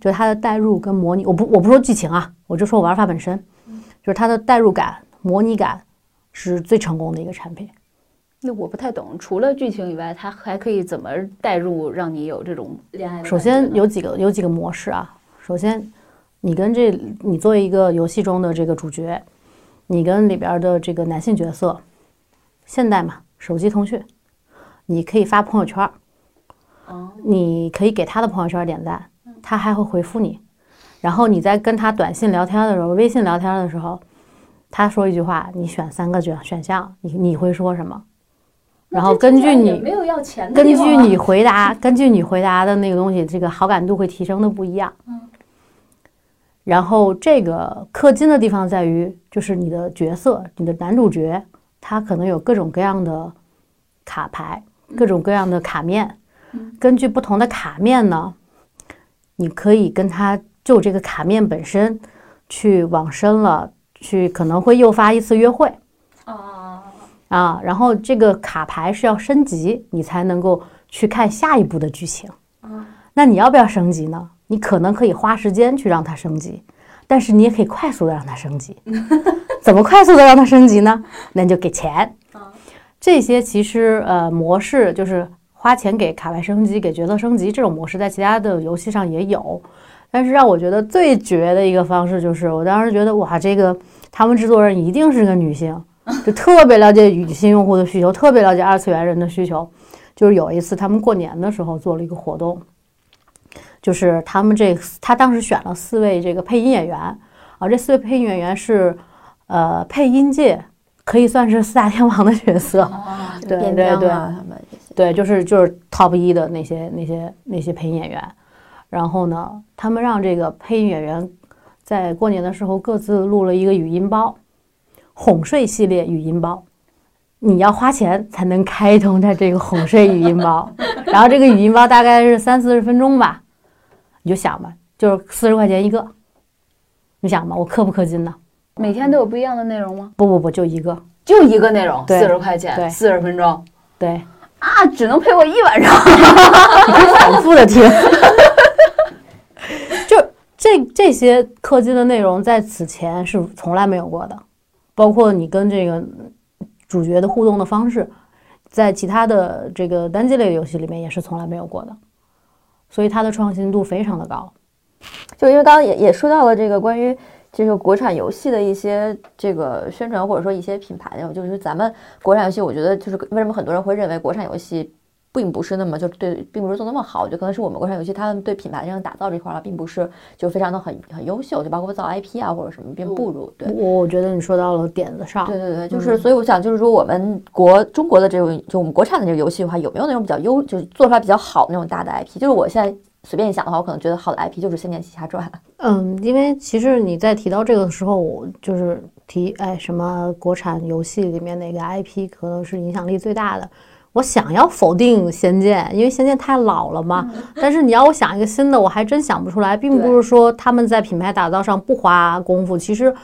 A: 就是它的代入跟模拟，我不我不说剧情啊，我就说玩法本身，就是它的代入感、模拟感是最成功的一个产品。
B: 那我不太懂，除了剧情以外，它还可以怎么代入，让你有这种恋爱？
A: 首先有几个有几个模式啊。首先，你跟这你作为一个游戏中的这个主角，你跟里边的这个男性角色，现代嘛，手机通讯。你可以发朋友圈儿，你可以给他的朋友圈点赞，他还会回复你。然后你在跟他短信聊天的时候，微信聊天的时候，他说一句话，你选三个选选项，你你会说什么？然后根据你
B: 没有要钱，
A: 根据你回答，根据你回答的那个东西，这个好感度会提升的不一样。
B: 嗯。
A: 然后这个氪金的地方在于，就是你的角色，你的男主角，他可能有各种各样的卡牌。各种各样的卡面，根据不同的卡面呢，你可以跟他就这个卡面本身去往深了，去可能会诱发一次约会
B: 啊
A: 啊，然后这个卡牌是要升级，你才能够去看下一步的剧情那你要不要升级呢？你可能可以花时间去让它升级，但是你也可以快速的让它升级。怎么快速的让它升级呢？那你就给钱。这些其实呃模式就是花钱给卡牌升级、给角色升级这种模式，在其他的游戏上也有。但是让我觉得最绝的一个方式就是，我当时觉得哇，这个他们制作人一定是个女性，就特别了解女性用户的需求，特别了解二次元人的需求。就是有一次他们过年的时候做了一个活动，就是他们这他当时选了四位这个配音演员啊，这四位配音演员是呃配音界。可以算是四大天王的角色，对对对，他们对，就是就是 top 一的那些那些那些配音演员。然后呢，他们让这个配音演员在过年的时候各自录了一个语音包，哄睡系列语音包，你要花钱才能开通它这个哄睡语音包。然后这个语音包大概是三四十分钟吧，你就想吧，就是四十块钱一个，你想吧，我氪不氪金呢？
B: 每天都有不一样的内容吗？
A: 不不不，就一个，
B: 就一个内容，四十块钱，四十分钟，
A: 对。
B: 啊，只能陪我一晚上，
A: 你可以反复的听。就这这些氪金的内容在此前是从来没有过的，包括你跟这个主角的互动的方式，在其他的这个单机类游戏里面也是从来没有过的，所以它的创新度非常的高。
C: 就因为刚刚也也说到了这个关于这个国产游戏的一些这个宣传或者说一些品牌的，就是咱们国产游戏，我觉得就是为什么很多人会认为国产游戏。并不是那么就对，并不是做那么好，就可能是我们国产游戏，他们对品牌上打造这块儿并不是就非常的很很优秀，就包括造 IP 啊或者什么并不如。对，
A: 我我觉得你说到了点子上。
C: 对对对，就是所以我想就是说我们国中国的这种就我们国产的这个游戏的话，有没有那种比较优，就是做出来比较好的那种大的 IP？就是我现在随便一想的话，我可能觉得好的 IP 就是《仙剑奇侠传》。
A: 嗯，因为其实你在提到这个的时候，我就是提哎什么国产游戏里面哪个 IP 可能是影响力最大的。我想要否定《仙剑》，因为《仙剑》太老了嘛。但是你要我想一个新的，我还真想不出来。并不是说他们在品牌打造上不花功夫，其实，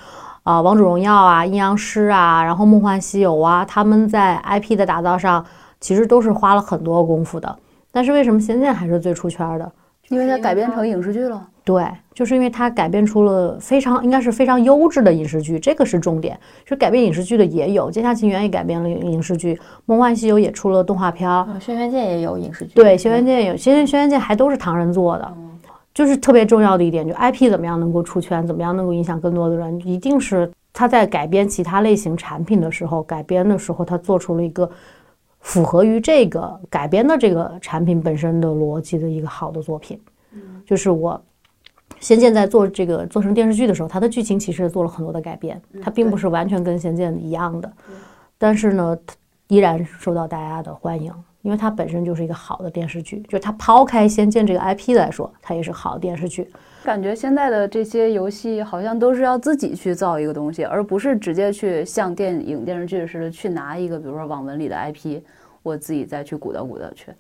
A: 啊，《王者荣耀》啊，《阴阳师》啊，然后《梦幻西游》啊，他们在 IP 的打造上其实都是花了很多功夫的。但是为什么《仙剑》还是最出圈的？
B: 因为它改编成影视剧了。
A: 对，就是因为它改编出了非常应该是非常优质的影视剧，这个是重点。就改编影视剧的也有，《剑侠情缘》也改编了影视剧，《梦幻西游》也出了动画片，《
C: 轩辕剑》也有影视剧。
A: 对，《轩辕剑》有，轩辕《轩辕剑》还都是唐人做的。就是特别重要的一点，就 IP 怎么样能够出圈，怎么样能够影响更多的人，一定是他在改编其他类型产品的时候，改编的时候他做出了一个符合于这个改编的这个产品本身的逻辑的一个好的作品。就是我。仙剑在做这个做成电视剧的时候，它的剧情其实做了很多的改变，它并不是完全跟仙剑一样的，但是呢，依然受到大家的欢迎，因为它本身就是一个好的电视剧。就是它抛开仙剑这个 IP 来说，它也是好的电视剧。
B: 感觉现在的这些游戏好像都是要自己去造一个东西，而不是直接去像电影电视剧似的去拿一个，比如说网文里的 IP，我自己再去鼓捣鼓捣去。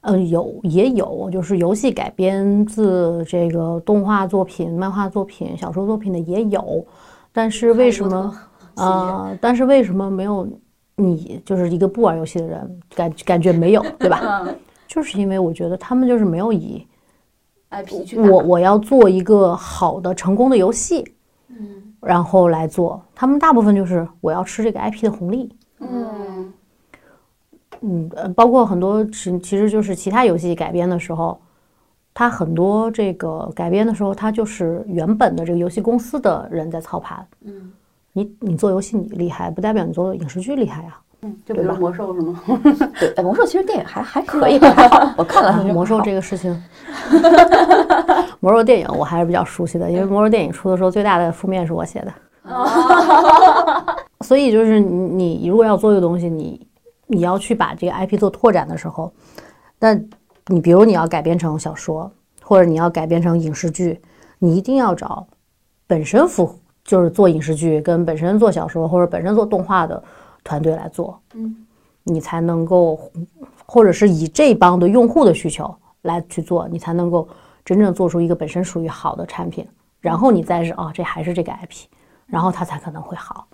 A: 嗯，有也有，就是游戏改编自这个动画作品、漫画作品、小说作品的也有，但是为什么啊？但是为什么没有你就是一个不玩游戏的人感感觉没有，对吧？就是因为我觉得他们就是没有以
B: IP 去
A: 我我要做一个好的成功的游戏，嗯，然后来做，他们大部分就是我要吃这个 IP 的红利，嗯。嗯，呃，包括很多其其实就是其他游戏改编的时候，它很多这个改编的时候，它就是原本的这个游戏公司的人在操盘。嗯，你你做游戏你厉害，不代表你做影视剧厉害呀。
B: 嗯，就比如魔兽是吗？
C: 对，魔兽其实电影还还可以，我看了
A: 魔兽这个事情。魔兽电影我还是比较熟悉的，因为魔兽电影出的时候最大的负面是我写的。所以就是你你如果要做一个东西，你。你要去把这个 IP 做拓展的时候，那你比如你要改编成小说，或者你要改编成影视剧，你一定要找本身符就是做影视剧跟本身做小说或者本身做动画的团队来做，嗯，你才能够，或者是以这帮的用户的需求来去做，你才能够真正做出一个本身属于好的产品，然后你再是哦，这还是这个 IP，然后它才可能会好。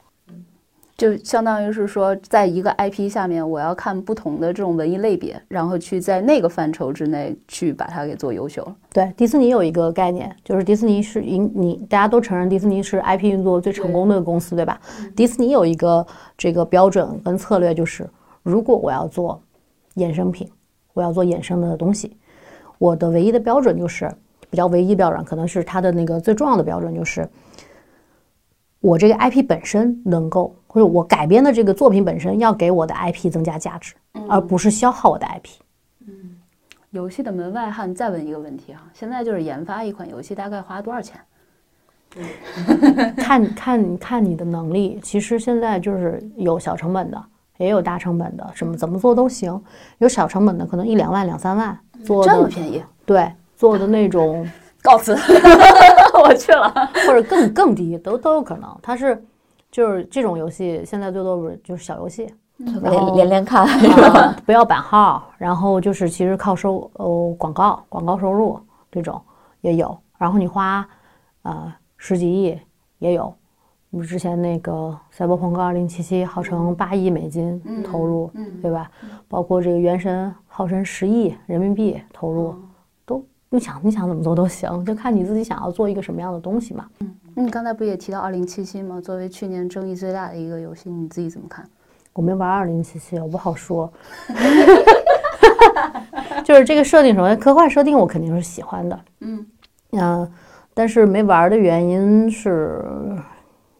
B: 就相当于是说，在一个 IP 下面，我要看不同的这种文艺类别，然后去在那个范畴之内去把它给做优秀。
A: 对，迪士尼有一个概念，就是迪士尼是影你大家都承认迪士尼是 IP 运作最成功的公司，对吧？迪士尼有一个这个标准跟策略，就是如果我要做衍生品，我要做衍生的东西，我的唯一的标准就是比较唯一标准，可能是它的那个最重要的标准就是。我这个 IP 本身能够，或者我改编的这个作品本身要给我的 IP 增加价值，而不是消耗我的 IP。
B: 嗯，游戏的门外汉，再问一个问题啊，现在就是研发一款游戏大概花多少钱？
A: 看看看你的能力，其实现在就是有小成本的，也有大成本的，什么怎么做都行。有小成本的，可能一两万、两三万做
B: 这么便宜？
A: 对，做的那种。
B: 告辞，我去了，
A: 或者更更低，都都有可能。它是就是这种游戏，现在最多不是就是小游戏，
C: 连连连看，
A: 不要版号，然后就是其实靠收呃广告广告收入这种也有，然后你花呃十几亿也有。我们之前那个《赛博朋克2077》号称八亿美金投入，对吧？包括这个《原神》号称十亿人民币投入。都你想你想怎么做都行，就看你自己想要做一个什么样的东西嘛。
B: 你刚才不也提到二零七七吗？作为去年争议最大的一个游戏，你自己怎么看？
A: 我没玩二零七七，我不好说。就是这个设定，首先科幻设定我肯定是喜欢的，
B: 嗯
A: 嗯、但是没玩的原因是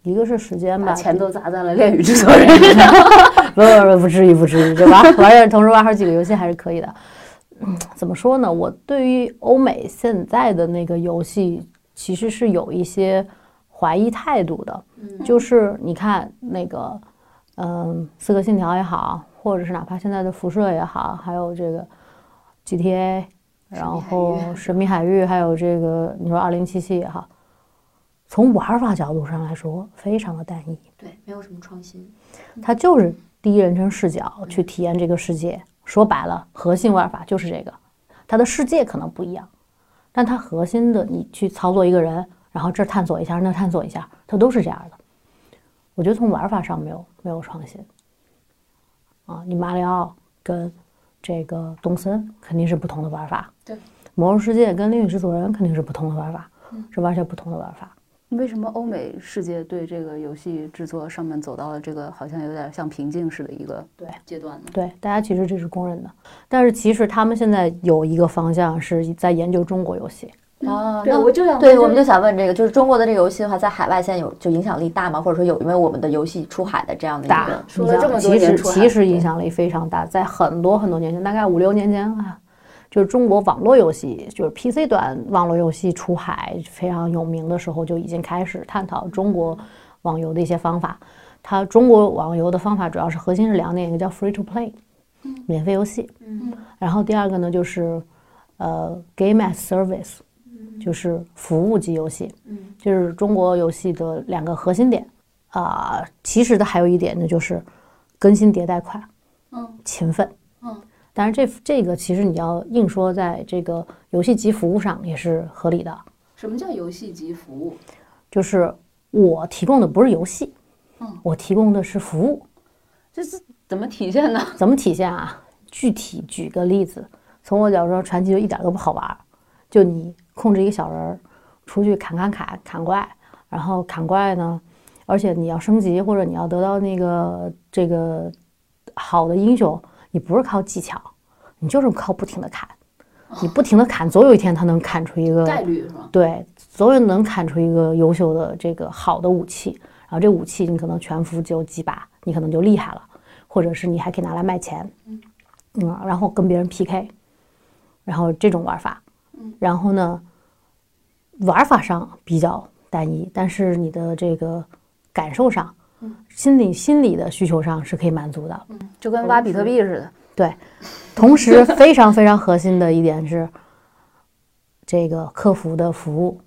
A: 一个是时间吧，
B: 钱都砸在了恋与制作人身上。
A: 不不不不至于不至于，对吧玩点同时玩好几个游戏还是可以的。嗯，怎么说呢？我对于欧美现在的那个游戏其实是有一些怀疑态度的，就是你看那个，嗯，《刺客信条》也好，或者是哪怕现在的辐射也好，还有这个 GTA，然后《神秘海域》，还有这个你说二零七七也好，从玩法角度上来说，非常的单一。
C: 对，没有什么创新。
A: 它就是第一人称视角去体验这个世界。说白了，核心玩法就是这个，它的世界可能不一样，但它核心的你去操作一个人，然后这探索一下，那探索一下，它都是这样的。我觉得从玩法上没有没有创新。啊，你马里奥跟这个东森肯定是不同的玩法，
B: 对，
A: 魔兽世界跟恋与制作人肯定是不同的玩法，是完全不同的玩法。
B: 为什么欧美世界对这个游戏制作上面走到了这个好像有点像瓶颈似的一个
A: 对
B: 阶段呢？
A: 对，大家其实这是公认的，但是其实他们现在有一个方向是在研究中国游戏。
C: 啊，
B: 对，
C: 那
B: 我就想
C: 对，我们就想问这个，就是中国的这个游戏的话，在海外现在有就影响力大吗？或者说有因为我们的游戏出海的这样的一
A: 大
C: 个，
B: 说了这么多
A: 其实其实影响力非常大，在很多很多年前，大概五六年前啊，就是中国网络游戏，就是 PC 端网络游戏出海非常有名的时候，就已经开始探讨中国网游的一些方法。它中国网游的方法主要是核心是两点，一个叫 free to play，免费游戏，
C: 嗯
A: 然后第二个呢就是呃 game as service，就是服务级游戏，
C: 嗯
A: 就是中国游戏的两个核心点啊、其实的还有一点呢，就是更新迭代快，
B: 嗯
A: 勤奋，
B: 嗯。
A: 当然这这个其实你要硬说在这个游戏级服务上也是合理的，
B: 什么叫游戏级服务？
A: 就是我提供的不是游戏，
B: 嗯，
A: 我提供的是服务，
B: 这是怎么体现呢？
A: 怎么体现啊？具体举个例子，从我角度说，传奇就一点都不好玩，就你控制一个小人儿，出去砍砍砍砍怪，然后砍怪呢，而且你要升级或者你要得到那个这个好的英雄，你不是靠技巧，你就是靠不停的砍，你不停的砍，总有一天他能砍出一个
B: 概率是吧？
A: 对，总有能砍出一个优秀的这个好的武器，然后这武器你可能全服只有几把，你可能就厉害了，或者是你还可以拿来卖钱，嗯，然后跟别人 PK，然后这种玩法，然后呢，玩法上比较单一，但是你的这个感受上，心理心理的需求上是可以满足的，
B: 就跟挖比特币似的。
A: 对，同时非常非常核心的一点是，这个客服的服务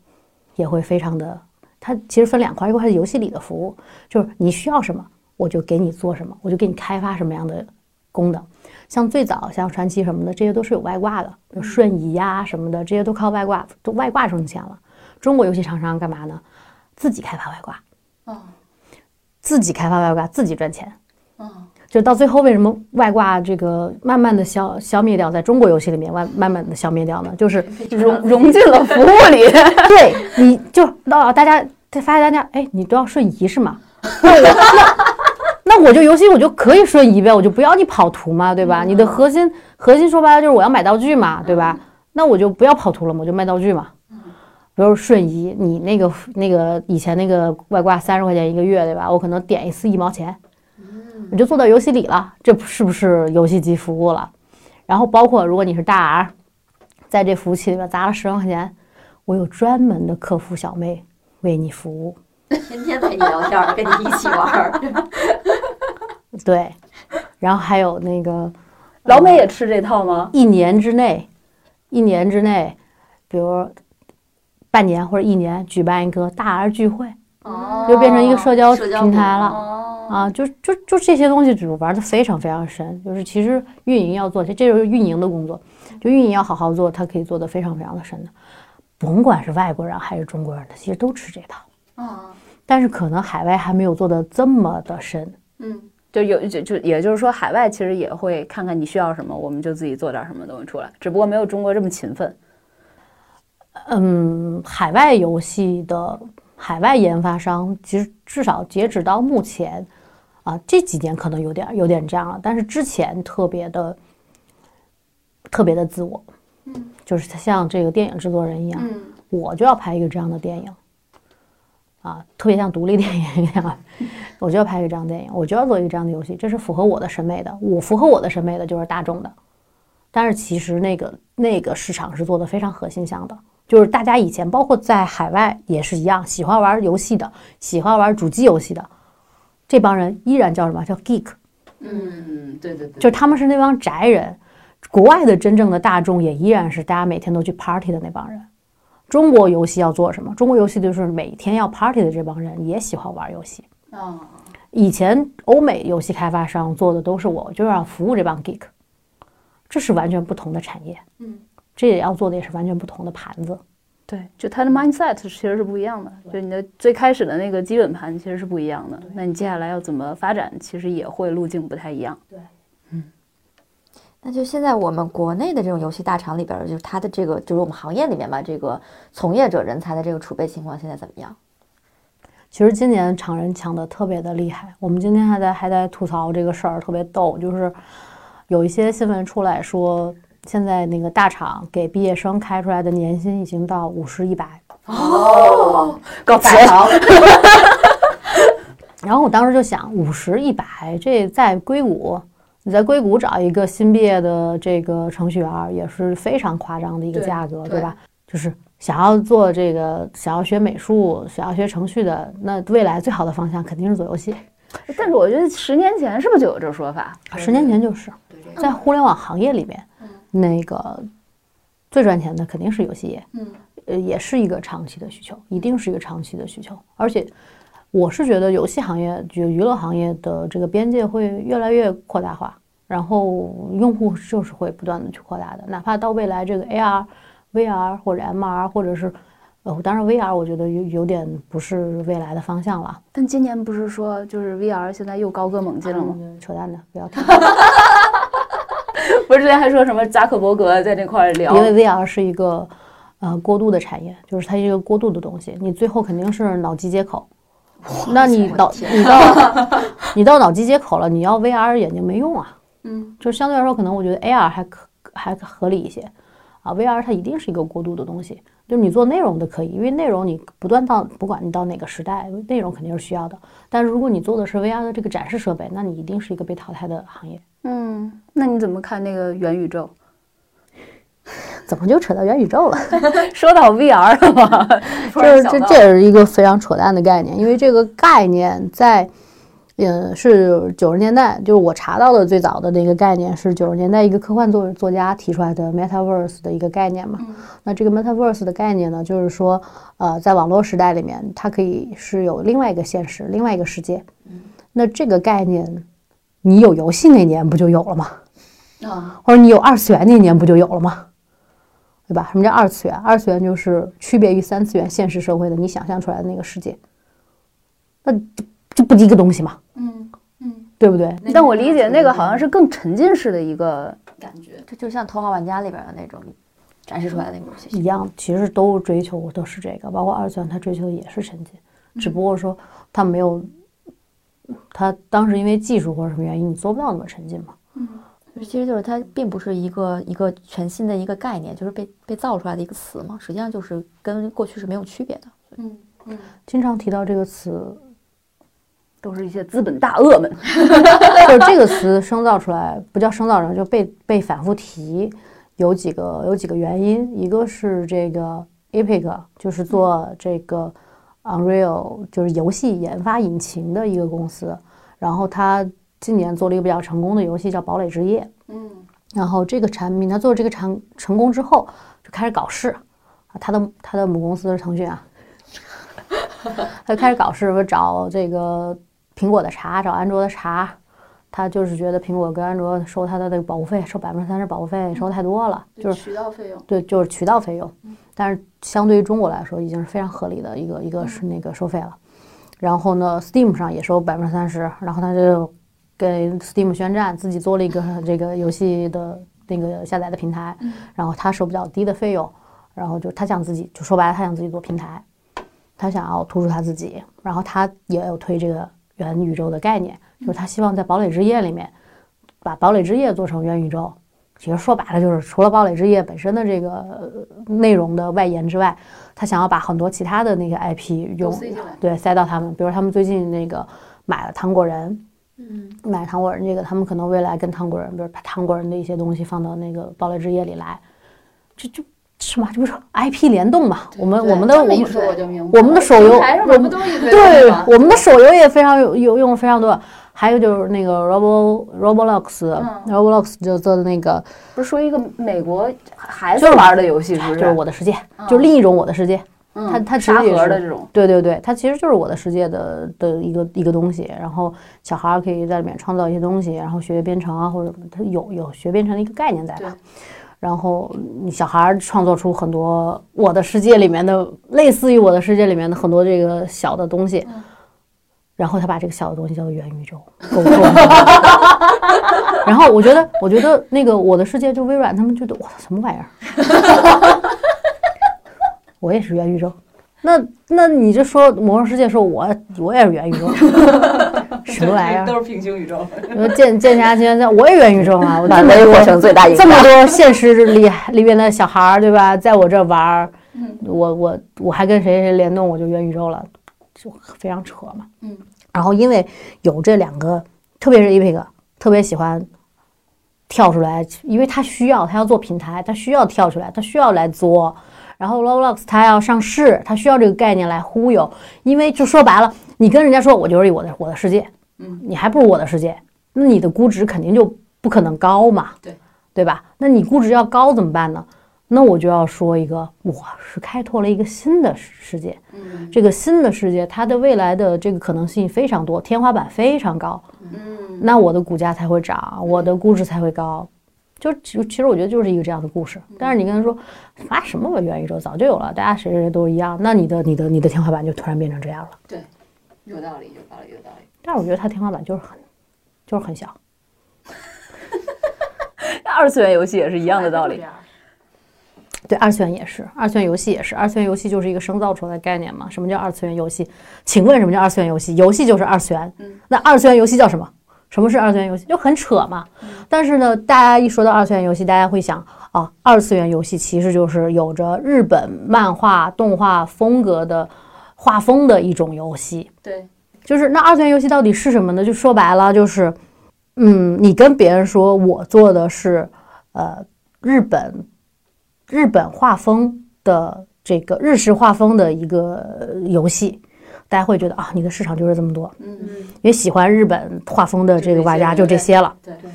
A: 也会非常的，它其实分两块，一块是游戏里的服务，就是你需要什么，我就给你做什么，我就给你开发什么样的功能。像最早像传奇什么的，这些都是有外挂的，比如瞬移呀、什么的，这些都靠外挂，都外挂挣钱了。中国游戏厂商干嘛呢？自己开发外挂，
B: 哦
A: 自己开发外挂，自己赚钱。
B: 哦，
A: 就到最后，为什么外挂这个慢慢的消消灭掉，在中国游戏里面慢慢慢的消灭掉呢？就是
B: 融融进了服务里。
A: 对，你就到大家发现大家，哎，你都要瞬移是吗？那我那那我就游戏我就可以瞬移呗，我就不要你跑图嘛，对吧？你的核心核心说白了就是我要买道具嘛，对吧？那我就不要跑图了嘛，我就卖道具嘛。比如瞬移，你那个那个以前那个外挂三十块钱一个月，对吧？我可能点一次一毛钱，我就做到游戏里了，这是不是游戏机服务了？然后包括如果你是大 R，在这服务器里边砸了十万块钱，我有专门的客服小妹为你服务。
C: 天天陪你聊天，跟你一起玩儿。
A: 对，然后还有那个
B: 老美也吃这套吗？
A: 一年之内，一年之内，比如半年或者一年举办一个大 R 聚会
C: 哦
A: 就变成一个社交
C: 社交
A: 平台了
C: 哦，
A: 啊，就就就这些东西，就玩的非常非常深。就是其实运营要做，这这就是运营的工作，就运营要好好做，它可以做的非常非常的深的。甭管是外国人还是中国人，他其实都吃这套，
B: 啊，
A: 但是可能海外还没有做的这么的深。
B: 嗯，就有就就也就是说，海外其实也会看看你需要什么，我们就自己做点什么东西出来，只不过没有中国这么勤奋。
A: 嗯，海外游戏的海外研发商，其实至少截止到目前，啊，这几年可能有点有点这样了，但是之前特别的特别的自我，
B: 嗯，
A: 就是像这个电影制作人一样，
B: 嗯。
A: 我就要拍一个这样的电影，啊，特别像独立电影一样，我就要拍一个这样的电影，我就要做一个这样的游戏，这是符合我的审美的。我符合我的审美的就是大众的，但是其实那个那个市场是做的非常核心向的，就是大家以前包括在海外也是一样，喜欢玩游戏的，喜欢玩主机游戏的，这帮人依然叫什么叫 geek，
B: 嗯，对对对，
A: 就是他们是那帮宅人。国外的真正的大众也依然是大家每天都去 party 的那帮人。中国游戏要做什么？中国游戏就是每天要 party 的这帮人也喜欢玩游戏。
B: 啊，
A: 以前欧美游戏开发商做的都是我就是要服务这帮 geek，这是完全不同的产业。
B: 嗯，
A: 这也要做的也是完全不同的盘子。
B: 对，就它的 mindset 其实是不一样的，就你的最开始的那个基本盘其实是不一样的，那你接下来要怎么发展，其实也会路径不太一样。
C: 那就现在我们国内的这种游戏大厂里边儿，就是它的这个，就是我们行业里面吧，这个从业者人才的这个储备情况现在怎么样？
A: 其实今年厂人抢的特别的厉害，我们今天还在还在吐槽这个事儿，特别逗，就是有一些新闻出来说，现在那个大厂给毕业生开出来的年薪已经到五十一百，
B: 哦，搞
C: 大厂
A: 然后我当时就想，五十一百，这在硅谷，你在硅谷找一个新毕业的这个程序员也是非常夸张的一个价格，
B: 对
A: 对吧？就是想要做这个，想要学美术，想要学程序的，那未来最好的方向肯定是做游戏。
B: 但是我觉得十年前是不是就有这说法？
A: 十年前就是在互联网行业里面，那个最赚钱的肯定是游戏业，
B: 嗯，
A: 呃，也是一个长期的需求，一定是一个长期的需求。而且，我是觉得游戏行业就娱乐行业的这个边界会越来越扩大化，然后用户就是会不断的去扩大的，哪怕到未来这个 AR、VR 或者 MR 或者是。呃，当然，VR 我觉得有有点不是未来的方向了，
B: 但今年不是说就是 VR 现在又高歌猛进了吗？
A: 扯淡的，不要听。
B: 不是之前还说什么扎克伯格在那块儿聊
A: 因，为 VR 是一个呃过渡的产业，就是它是一个过渡的东西，你最后肯定是脑机接口。那你到你到 你到脑机接口了，你要 VR 眼镜没用啊。
B: 嗯，
A: 就相对来说，可能我觉得 AR 还可还合理一些啊，VR 它一定是一个过渡的东西。就是你做内容的可以，因为内容你不断到不管你到哪个时代，内容肯定是需要的。但是如果你做的是 VR 的这个展示设备，那你一定是一个被淘汰的行业。
B: 嗯，那你怎么看那个元宇宙？
A: 怎么就扯到元宇宙了？
B: 说到 VR 了吗？
A: 就是这这也是一个非常扯淡的概念，因为这个概念在，呃，是九十年代，就是我查到的最早的那个概念是九十年代一个科幻作作家提出来的 metaverse 的一个概念嘛。那这个 metaverse 的概念呢，就是说，呃，在网络时代里面，它可以是有另外一个现实，另外一个世界。那这个概念，你有游戏那年不就有了吗？
B: 啊，
A: 或者你有二次元那年不就有了吗？对吧？什么叫二次元？二次元就是区别于三次元现实社会的你想象出来的那个世界，那这这不一个东西嘛？
B: 嗯嗯。
A: 对不对？
B: 但我理解那个好像是更沉浸式的一个感觉。
C: 它就像《头号玩家》里边的那种展示出来的那种东西。
A: 一样，其实都追求都是这个，包括二次元，它追求的也是沉浸，只不过说它没有，它当时因为技术或者什么原因，你做不到那么沉浸嘛。
C: 其实就是它并不是一个一个全新的一个概念，就是被被造出来的一个词嘛，实际上就是跟过去是没有区别的。
B: 嗯嗯，
A: 经常提到这个词，
B: 都是一些资本大鳄们。
A: 就是这个词生造出来，不叫生造出来，就被被反复提，有几个有几个原因，一个是这个 Epic，就是做这个 Unreal，就是游戏研发引擎的一个公司，然后它今年做了一个比较成功的游戏叫《堡垒之夜》，
B: 嗯。
A: 然后这个产品，他做这个成成功之后，就开始搞事。啊，他的他的母公司是腾讯啊，他就开始搞事，不是找这个苹果的茬，找安卓的茬，他就是觉得苹果跟安卓收他的那个保护费，收百分之三十保护费收太多了，就是
B: 渠道费用。
A: 对，就是渠道费用，但是相对于中国来说，已经是非常合理的一个一个是那个收费了。然后呢，Steam 上也收百分之三十，然后他就给 Steam 宣战，自己做了一个这个游戏的那个下载的平台，然后他收比较低的费用。然后就他想自己，就说白了，他想自己做平台，他想要突出他自己，然后他也有推这个元宇宙的概念，就是他希望在堡垒之夜里面把堡垒之夜做成元宇宙。其实说白了就是，除了堡垒之夜本身的这个呃内容的外延之外，他想要把很多其他的那个 IP 用对塞到他们，比如他们最近那个买了糖果人，
B: 嗯，
A: 买糖果人这个，他们可能未来跟糖果人，比如把糖果人的一些东西放到那个堡垒之夜里来，这就什么？这不是 IP 联动嘛？我们我们的我们的手游
B: 平台上面不都
A: 对我们的手游也非常有有用非常多。还有就是那个 Robo Roblox，Roblox 就做的那个
B: 不是说一个美国孩子
A: 就是
B: 玩的游戏，是不是？
A: 就是我的世界，就是另一种我的世界。
B: 嗯
A: 它它其
B: 沙
A: 实也是
B: 盒的这种，
A: 对对对，它其实就是我的世界的的一个一个东西，然后小孩儿可以在里面创造一些东西，然后学编程啊，或者它有有学编程的一个概念在
B: 对
A: 吧？然后你小孩儿创作出很多我的世界里面的类似于我的世界里面的很多这个小的东西，然后他把这个小的东西叫做元宇宙，够不够？然后我觉得，我觉得那个我的世界就微软他们觉得哇什么玩意儿，我也是元宇宙。那那你这说魔兽世界说我我也是元宇宙，什么玩意儿？
D: 都是平行宇宙。
A: 你说剑剑侠情缘三我也元宇宙啊，我这
C: 漫威
A: 么多
C: 活成最大赢
A: 这么。多现实里里边的小孩儿，对吧？在我这玩儿，我我我还跟谁谁联动，我就元宇宙了，就非常扯嘛。
B: 嗯。
A: 然后因为有这两个，特别是 Epic，特别喜欢跳出来，因为他需要，他要做平台，他需要跳出来，他需要来作。然后 Roblox 它要上市，它需要这个概念来忽悠，因为就说白了，你跟人家说我就是我的我的世界，
B: 嗯，
A: 你还不如我的世界，那你的估值肯定就不可能高嘛，
B: 对。
A: 对吧？那你估值要高怎么办呢？那我就要说一个，我是开拓了一个新的世界，
B: 嗯。
A: 这个新的世界它的未来的这个可能性非常多，天花板非常高，
B: 嗯，
A: 那我的股价才会涨，我的估值才会高。就其其实我觉得就是一个这样的故事，但是你跟他说啊什么元宇宙早就有了，大家谁谁谁都一样，那你的你的你的天花板就突然变成这样了。
B: 对有道理，有道理，有道理。
A: 但是我觉得它天花板就是很就是很小，
B: 二次元游戏也是一样的道理。
A: 对，二次元也是，二次元游戏也是，二次元游戏就是一个生造出来的概念嘛。什么叫二次元游戏？请问什么叫二次元游戏？游戏就是二次元，那二次元游戏叫什么？什么是二次元游戏？就很扯嘛。但是呢，大家一说到二次元游戏，大家会想啊，二次元游戏其实就是有着日本漫画、动画风格的画风的一种游戏。
B: 对，
A: 就是那二次元游戏到底是什么呢？就说白了，就是，嗯，你跟别人说我做的是，呃，日本日本画风的这个日式画风的一个呃游戏，大家会觉得啊，你的市场就是这么多，
B: 嗯，
A: 因为喜欢日本画风的这个玩家就这些了。
B: 对对。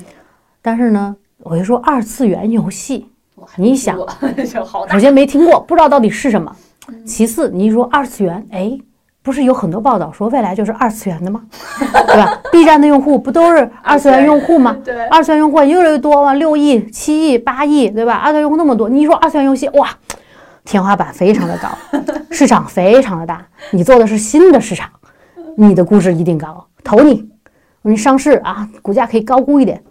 A: 但是呢，我就说二次元游戏，你想，首。先没听过，不知道到底是什么。其次，你一说二次元，哎，不是有很多报道说未来就是二次元的吗？对吧？B 站的用户不都是二次元用户吗？
B: 对
A: 二次元用户越来越多嘛，六亿、七亿、八亿，对吧？二次元用户那么多，你一说二次元游戏，哇，天花板非常的高，市场非常的大。你做的是新的市场，你的估值一定高，投你，你上市啊，股价可以高估一点。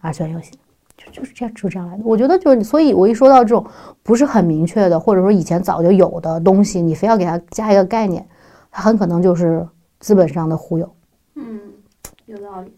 A: 二次元游戏就就是这样，就这样来的。我觉得就是，所以我一说到这种不是很明确的，或者说以前早就有的东西，你非要给它加一个概念，它很可能就是资本上的忽悠。
B: 嗯，有道理。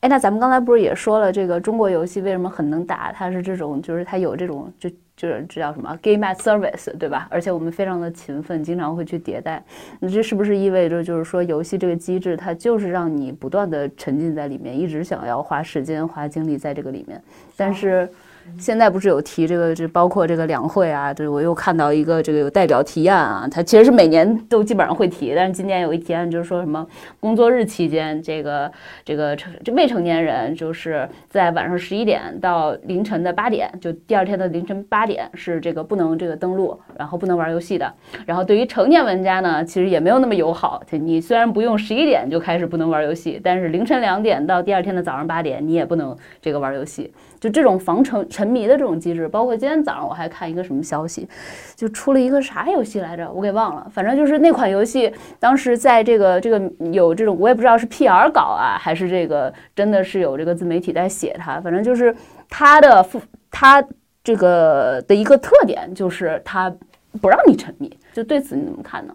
B: 哎，那咱们刚才不是也说了，这个中国游戏为什么很能打？它是这种，就是它有这种，就就是这叫什么 game at service，对吧？而且我们非常的勤奋，经常会去迭代。那这是不是意味着，就是说游戏这个机制，它就是让你不断的沉浸在里面，一直想要花时间、花精力在这个里面？但是现在不是有提这个，这包括这个两会啊，这我又看到一个这个有代表提案啊，它其实是每年都基本上会提，但是今年有一提案就是说什么工作日期间，这个这个成这未成年人就是在晚上十一点到凌晨的八点，就第二天的凌晨八点是这个不能这个登录，然后不能玩游戏的。然后对于成年玩家呢，其实也没有那么友好，你虽然不用十一点就开始不能玩游戏，但是凌晨两点到第二天的早上八点，你也不能这个玩游戏。就这种防成沉迷的这种机制，包括今天早上我还看一个什么消息，就出了一个啥游戏来着，我给忘了。反正就是那款游戏，当时在这个这个有这种，我也不知道是 PR 搞啊，还是这个真的是有这个自媒体在写它。反正就是它的它这个的一个特点就是它不让你沉迷。就对此你怎么看呢？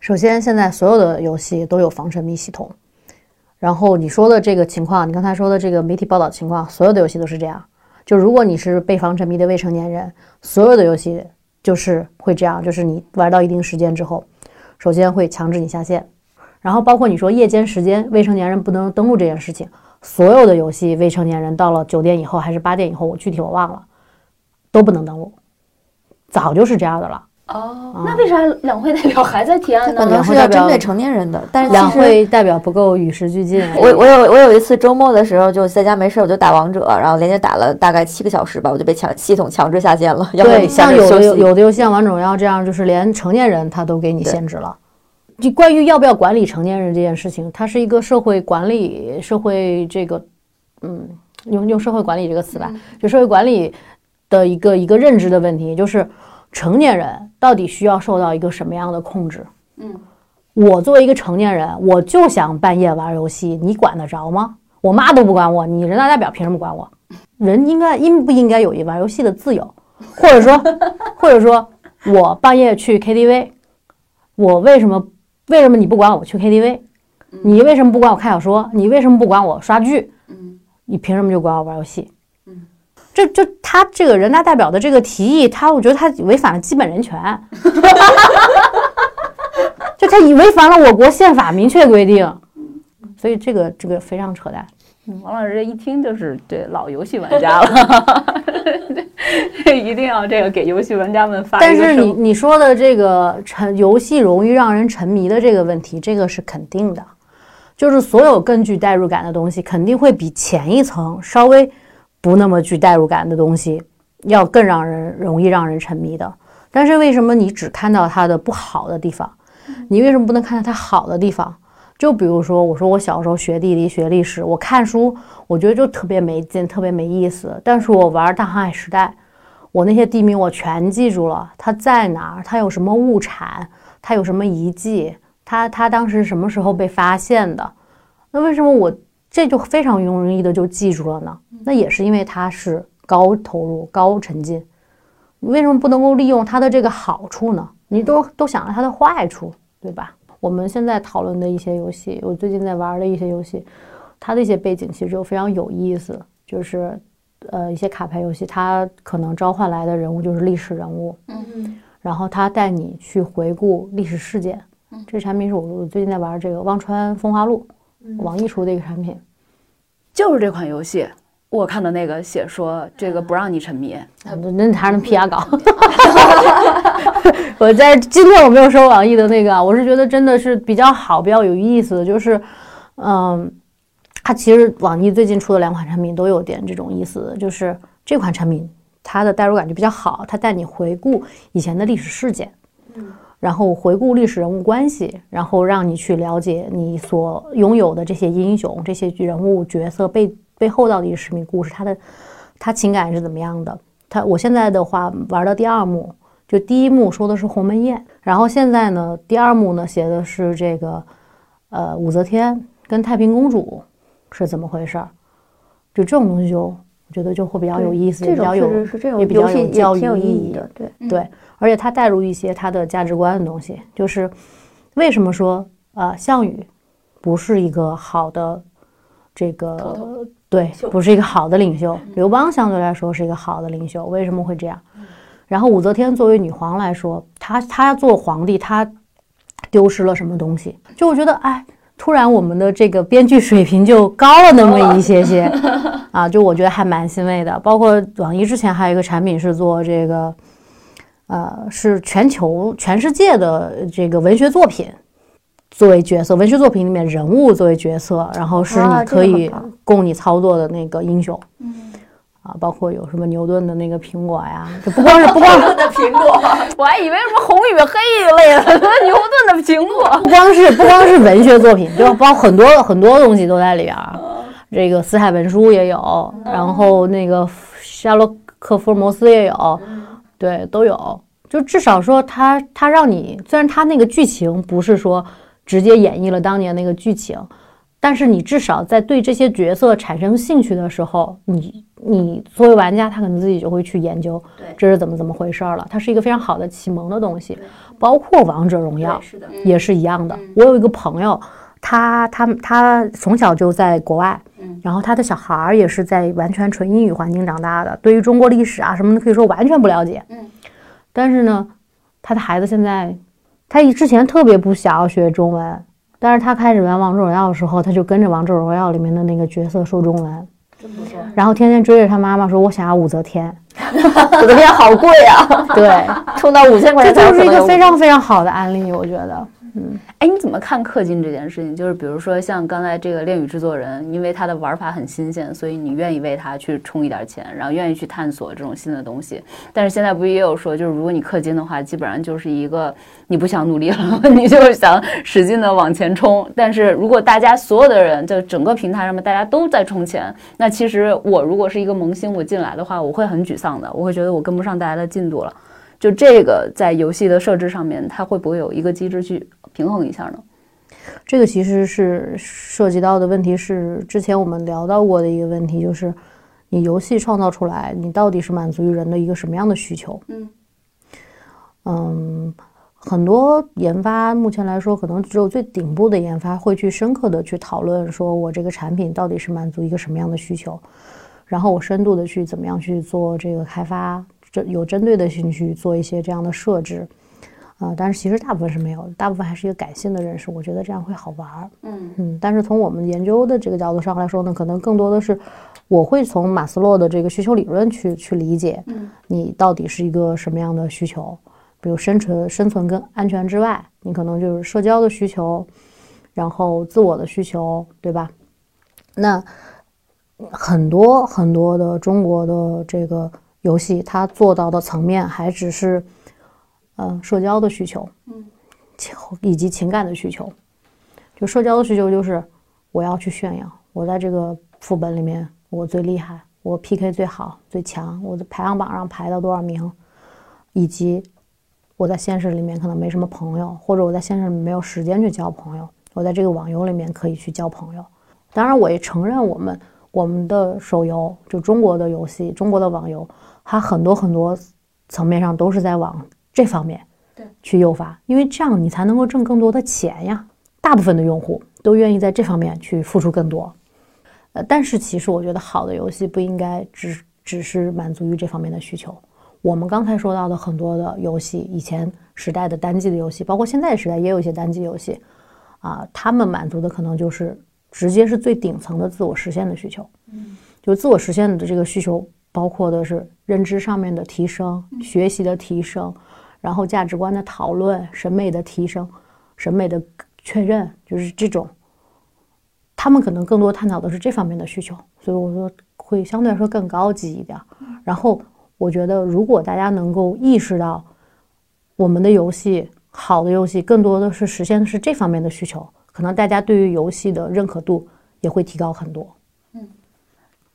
A: 首先，现在所有的游戏都有防沉迷系统。然后你说的这个情况，你刚才说的这个媒体报道情况，所有的游戏都是这样。就如果你是被防沉迷的未成年人，所有的游戏就是会这样，就是你玩到一定时间之后，首先会强制你下线。然后包括你说夜间时间未成年人不能登录这件事情，所有的游戏未成年人到了九点以后还是八点以后，我具体我忘了，都不能登录，早就是这样的了。
B: 哦，那为啥两会代表还在提案呢？
C: 可能是要针对成年人的，但是
A: 两会代表不够与时俱进。
C: 我我有我有一次周末的时候就在家没事，我就打王者，然后连着打了大概七个小时吧，我就被强系统强制下线了。
A: 要对，像有的有的游戏像王者荣耀这样，就是连成年人他都给你限制了。就关于要不要管理成年人这件事情，它是一个社会管理社会这个，嗯，用用社会管理这个词吧，就社会管理的一个一个认知的问题，就是。成年人到底需要受到一个什么样的控制？
B: 嗯，
A: 我作为一个成年人，我就想半夜玩游戏，你管得着吗？我妈都不管我，你人大代表凭什么管我？人应该应不应该有一玩游戏的自由？或者说，或者说我半夜去 KTV，我为什么为什么你不管我去 KTV？你为什么不管我看小说？你为什么不管我刷剧？
B: 嗯，
A: 你凭什么就管我玩游戏？这就他这个人大代表的这个提议，他我觉得他违反了基本人权，就他已违反了我国宪法明确规定，所以这个这个非常扯淡。
B: 王老师这一听就是对老游戏玩家了，一定要这个给游戏玩家们发。
A: 但是你你说的这个沉游戏容易让人沉迷的这个问题，这个是肯定的，就是所有更具代入感的东西，肯定会比前一层稍微。不那么具代入感的东西，要更让人容易让人沉迷的。但是为什么你只看到它的不好的地方？你为什么不能看到它好的地方？就比如说，我说我小时候学地理、学历史，我看书，我觉得就特别没劲，特别没意思。但是我玩《大航海时代》，我那些地名我全记住了，它在哪儿？它有什么物产？它有什么遗迹？它它当时什么时候被发现的？那为什么我？这就非常容易的就记住了呢，那也是因为它是高投入、高沉浸。为什么不能够利用它的这个好处呢？你都都想着它的坏处，对吧？我们现在讨论的一些游戏，我最近在玩的一些游戏，它的一些背景其实就非常有意思，就是呃一些卡牌游戏，它可能召唤来的人物就是历史人物，
B: 嗯
A: 然后它带你去回顾历史事件。这产品是我我最近在玩这个《忘川风华录》。网易出的一个产品，
B: 就是这款游戏。我看到那个写说这个不让你沉迷，
A: 那还是那 PR 稿。我在今天我没有收网易的那个，我是觉得真的是比较好，比较有意思。就是，嗯，它其实网易最近出的两款产品都有点这种意思，就是这款产品它的代入感就比较好，它带你回顾以前的历史事件。然后回顾历史人物关系，然后让你去了解你所拥有的这些英雄、这些人物角色背背后到底是什么故事，他的他情感是怎么样的？他我现在的话玩到第二幕，就第一幕说的是鸿门宴，然后现在呢，第二幕呢写的是这个呃武则天跟太平公主是怎么回事儿？就这种东西就我觉得就会比较有意思，比较有也比较有教育意义
C: 的，对
A: 对。而且他带入一些他的价值观的东西，就是为什么说呃项羽不是一个好的这个对，不是一个好的领袖。刘邦相对来说是一个好的领袖，为什么会这样？然后武则天作为女皇来说，她她做皇帝，她丢失了什么东西？就我觉得，哎，突然我们的这个编剧水平就高了那么一些些 啊，就我觉得还蛮欣慰的。包括网易之前还有一个产品是做这个。呃，是全球、全世界的这个文学作品作为角色，文学作品里面人物作为角色，然后是你可以供你操作的那个英雄。
B: 嗯，
A: 啊，包括有什么牛顿的那个苹果呀，就不光是不光
B: 是的苹果，我还以为什么红与黑一类的，牛顿的苹果。
A: 不光是不光是文学作品，就包括很多很多东西都在里边儿。这个死海文书也有，然后那个夏洛克福尔摩斯也有。对，都有，就至少说他他让你，虽然他那个剧情不是说直接演绎了当年那个剧情，但是你至少在对这些角色产生兴趣的时候，你你作为玩家，他可能自己就会去研究
B: 对。
A: 这是怎么怎么回事儿了。它是一个非常好的启蒙的东西，包括王者荣耀
B: 是的，
A: 也是一样的。我有一个朋友，他他他从小就在国外，然后他的小孩儿也是在完全纯英语环境长大的，对于中国历史啊什么的可以说完全不了解。
B: 嗯，
A: 但是呢，他的孩子现在，他之前特别不想要学中文，但是他开始玩王者荣耀的时候，他就跟着王者荣耀里面的那个角色说中文。然后天天追着他妈妈说：“我想要武则天。
C: 武则天，好贵啊！”
A: 对，
C: 充到五千块钱才有可能有
A: 就是一个非常非常好的案例，我觉得。
B: 嗯哎，你怎么看氪金这件事情？就是比如说像刚才这个恋与制作人，因为他的玩法很新鲜，所以你愿意为他去充一点钱，然后愿意去探索这种新的东西。但是现在不也有说，就是如果你氪金的话，基本上就是一个你不想努力了，你就想使劲的往前冲。但是如果大家所有的人，就整个平台上面大家都在充钱，那其实我如果是一个萌新，我进来的话，我会很沮丧的，我会觉得我跟不上大家的进度了。就这个在游戏的设置上面，它会不会有一个机制去平衡一下呢？
A: 这个其实是涉及到的问题是之前我们聊到过的一个问题，就是你游戏创造出来，你到底是满足于人的一个什么样的需求？
B: 嗯
A: 嗯，很多研发目前来说，可能只有最顶部的研发会去深刻的去讨论，说我这个产品到底是满足一个什么样的需求，然后我深度的去怎么样去做这个开发，这有针对的兴趣做一些这样的设置。啊、但是其实大部分是没有的，大部分还是一个感性的认识，我觉得这样会好玩儿。
B: 嗯
A: 嗯，但是从我们研究的这个角度上来说呢，可能更多的是我会从马斯洛的这个需求理论去去理解，
B: 嗯
A: 你到底是一个什么样的需求，比如生存、生存跟安全之外，你可能就是社交的需求，然后自我的需求，对吧？那很多很多的中国的这个游戏，它做到的层面还只是，呃，社交的需求，以及情感的需求。就社交的需求就是我要去炫耀，我在这个副本里面我最厉害，我 PK 最好最强，我的排行榜上排到多少名，以及我在现实里面可能没什么朋友，或者我在现实里面没有时间去交朋友，我在这个网游里面可以去交朋友。当然，我也承认我们我们的手游，就中国的游戏，中国的网游，它很多很多层面上都是在往这方面
B: 对
A: 去诱发，因为这样你才能够挣更多的钱呀。大部分的用户都愿意在这方面去付出更多。呃，但是其实我觉得好的游戏不应该只只是满足于这方面的需求。我们刚才说到的很多的游戏，以前时代的单机的游戏，包括现在时代也有一些单机游戏，啊，他们满足的可能就是直接是最顶层的自我实现的需求。
B: 嗯，
A: 就自我实现的这个需求，包括的是认知上面的提升、学习的提升，然后价值观的讨论、审美的提升、审美的确认，就是这种。他们可能更多探讨的是这方面的需求，所以我说会相对来说更高级一点儿。然后我觉得，如果大家能够意识到我们的游戏好的游戏更多的是实现的是这方面的需求，可能大家对于游戏的认可度也会提高很多。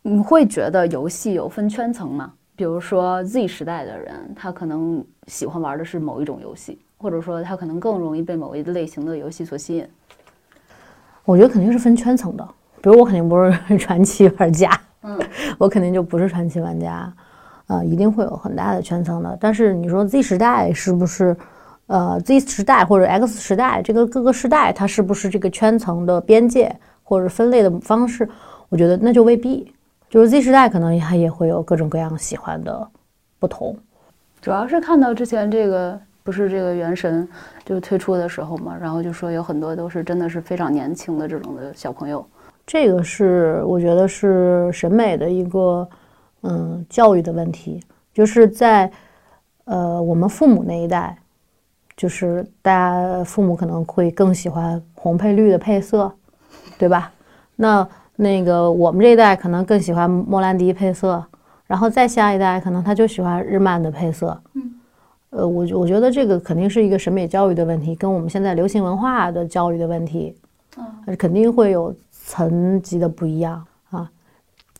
B: 你会觉得游戏有分圈层吗？比如说 Z 时代的人，他可能喜欢玩的是某一种游戏，或者说他可能更容易被某一类型的游戏所吸引。
A: 我觉得肯定是分圈层的，比如我肯定不是传奇玩家，
B: 嗯，
A: 我肯定就不是传奇玩家，呃，一定会有很大的圈层的。但是你说 Z 时代是不是，呃，Z 时代或者 X 时代这个各个时代它是不是这个圈层的边界或者分类的方式？我觉得那就未必。就是 Z 时代可能它也会有各种各样喜欢的不同。
B: 主要是看到之前这个不是这个原神就推出的时候嘛，然后就说有很多都是真的是非常年轻的这种的小朋友。
A: 这个是我觉得是审美的一个嗯教育的问题，就是在呃我们父母那一代，就是大家父母可能会更喜欢红配绿的配色，对吧？那那个我们这一代可能更喜欢莫兰迪配色，然后再下一代可能他就喜欢日漫的配色。
B: 嗯，
A: 呃，我我觉得这个肯定是一个审美教育的问题，跟我们现在流行文化的教育的问题，
B: 嗯，
A: 肯定会有层级的不一样啊。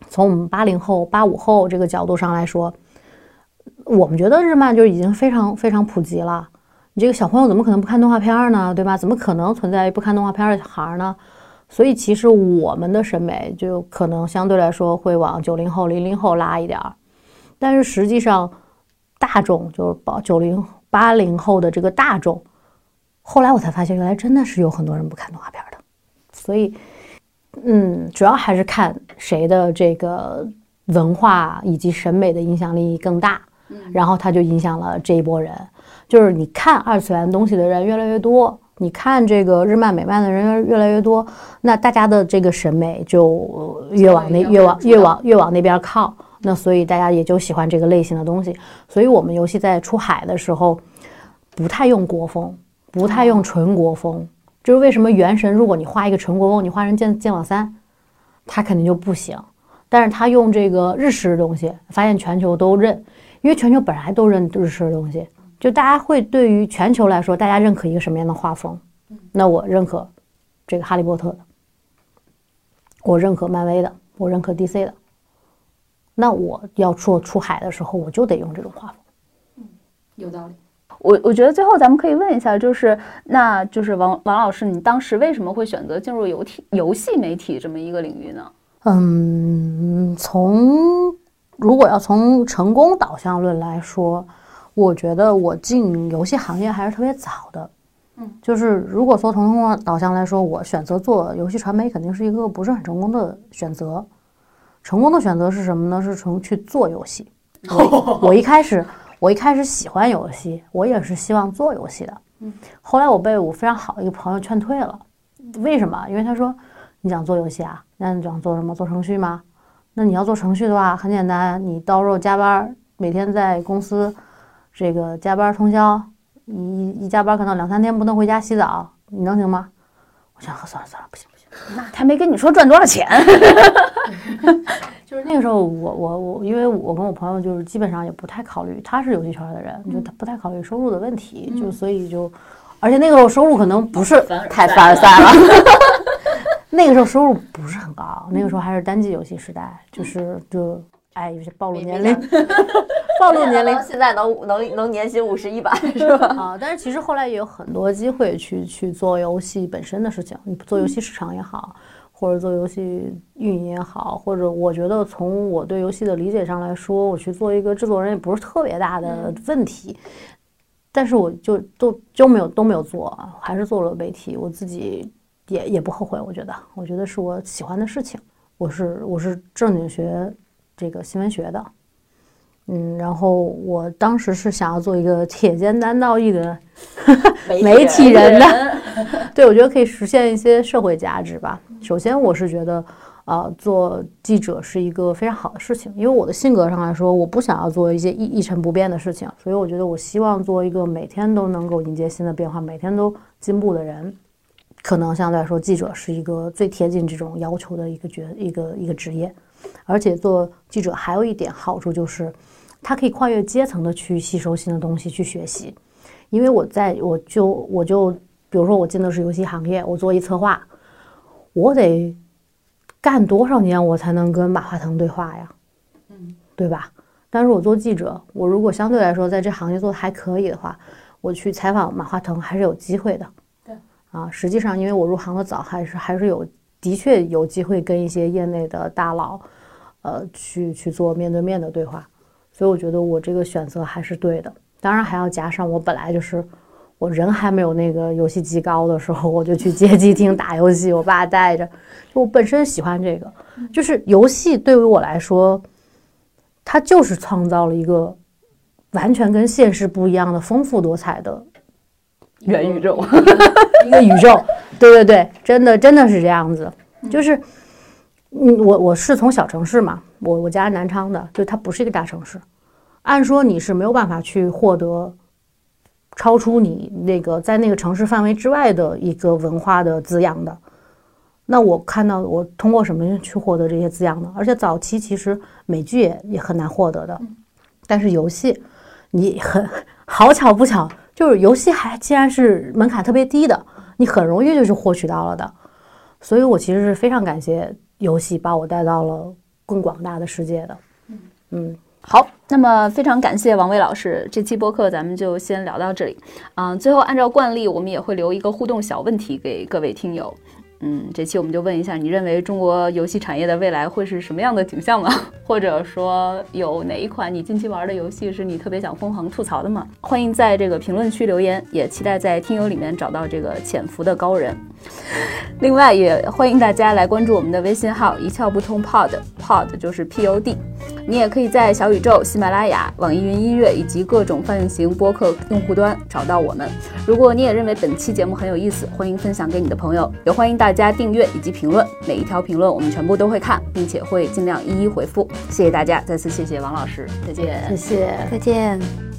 A: 从我们八零后、八五后这个角度上来说，我们觉得日漫就已经非常非常普及了。你这个小朋友怎么可能不看动画片儿呢？对吧？怎么可能存在不看动画片儿的小孩儿呢？所以其实我们的审美就可能相对来说会往九零后、零零后拉一点儿，但是实际上大众就是八九零八零后的这个大众，后来我才发现原来真的是有很多人不看动画片的，所以嗯，主要还是看谁的这个文化以及审美的影响力更大，然后他就影响了这一波人，就是你看二次元东西的人越来越多。你看这个日漫美漫的人越来越多，那大家的这个审美就越往那越往越往越往那边靠，那所以大家也就喜欢这个类型的东西。所以我们游戏在出海的时候，不太用国风，不太用纯国风。就是为什么《原神》如果你画一个纯国风，你画成剑剑网三，它肯定就不行。但是他用这个日式的东西，发现全球都认，因为全球本来都认日式的东西。就大家会对于全球来说，大家认可一个什么样的画风？那我认可这个哈利波特的，我认可漫威的，我认可 DC 的。那我要做出海的时候，我就得用这种画风。
B: 嗯，有道理。我我觉得最后咱们可以问一下，就是那就是王王老师，你当时为什么会选择进入游体游戏媒体这么一个领域呢？
A: 嗯，从如果要从成功导向论来说。我觉得我进游戏行业还是特别早的，
B: 嗯，
A: 就是如果说从成功导向来说，我选择做游戏传媒肯定是一个不是很成功的选择。成功的选择是什么呢？是从去做游戏。我 我一开始我一开始喜欢游戏，我也是希望做游戏的。
B: 嗯，
A: 后来我被我非常好的一个朋友劝退了。为什么？因为他说你想做游戏啊？那你想做什么？做程序吗？那你要做程序的话，很简单，你到时候加班，每天在公司。这个加班通宵，一一加班可能两三天不能回家洗澡，你能行吗？我想，算了算了，不行不行。
B: 那他没跟你说赚多少钱？
A: 就是那个时候，我我我，因为我跟我朋友就是基本上也不太考虑，他是游戏圈的人，就他不太考虑收入的问题，就所以就，而且那个时候收入可能不是太凡尔赛了。那个时候收入不是很高，那个时候还是单机游戏时代，就是就。哎，有些 暴露年龄，暴露年龄。
C: 现在能能能年薪五十一百是吧？
A: 啊，但是其实后来也有很多机会去去做游戏本身的事情，你做游戏市场也好，或者做游戏运营也好，或者我觉得从我对游戏的理解上来说，我去做一个制作人也不是特别大的问题。但是我就都就没有都没有做，还是做了媒体，我自己也也不后悔。我觉得，我觉得是我喜欢的事情。我是我是正经学。这个新闻学的，嗯，然后我当时是想要做一个铁肩担道义的媒体人的，对我觉得可以实现一些社会价值吧。首先，我是觉得，呃，做记者是一个非常好的事情，因为我的性格上来说，我不想要做一些一一成不变的事情，所以我觉得我希望做一个每天都能够迎接新的变化、每天都进步的人。可能相对来说，记者是一个最贴近这种要求的一个角一个一个职业。而且做记者还有一点好处就是，他可以跨越阶层的去吸收新的东西，去学习。因为我在我就我就比如说我进的是游戏行业，我做一策划，我得干多少年我才能跟马化腾对话呀？
B: 嗯，
A: 对吧？但是我做记者，我如果相对来说在这行业做的还可以的话，我去采访马化腾还是有机会的。
B: 对，
A: 啊，实际上因为我入行的早，还是还是有。的确有机会跟一些业内的大佬，呃，去去做面对面的对话，所以我觉得我这个选择还是对的。当然还要加上我本来就是我人还没有那个游戏机高的时候，我就去街机厅打游戏，我爸带着，我本身喜欢这个，就是游戏对于我来说，它就是创造了一个完全跟现实不一样的丰富多彩的。
B: 元宇宙，
A: 一个宇宙，对对对，真的真的是这样子，就是，嗯，我我是从小城市嘛，我我家南昌的，就它不是一个大城市，按说你是没有办法去获得超出你那个在那个城市范围之外的一个文化的滋养的，那我看到我通过什么去获得这些滋养呢？而且早期其实美剧也也很难获得的，但是游戏，你很好巧不巧。就是游戏还既然是门槛特别低的，你很容易就是获取到了的，所以我其实是非常感谢游戏把我带到了更广大的世界的。
B: 嗯
A: 嗯，
B: 好，那么非常感谢王威老师，这期播客咱们就先聊到这里。嗯，最后按照惯例，我们也会留一个互动小问题给各位听友。嗯，这期我们就问一下，你认为中国游戏产业的未来会是什么样的景象吗？或者说有哪一款你近期玩的游戏是你特别想疯狂吐槽的吗？欢迎在这个评论区留言，也期待在听友里面找到这个潜伏的高人。另外，也欢迎大家来关注我们的微信号“一窍不通 Pod”，Pod 就是 P O D。你也可以在小宇宙、喜马拉雅、网易云音乐以及各种泛用型播客用户端找到我们。如果你也认为本期节目很有意思，欢迎分享给你的朋友，也欢迎大大家订阅以及评论。每一条评论我们全部都会看，并且会尽量一一回复。谢谢大家，再次谢谢王老师，再见。
A: 谢谢。
C: 再见。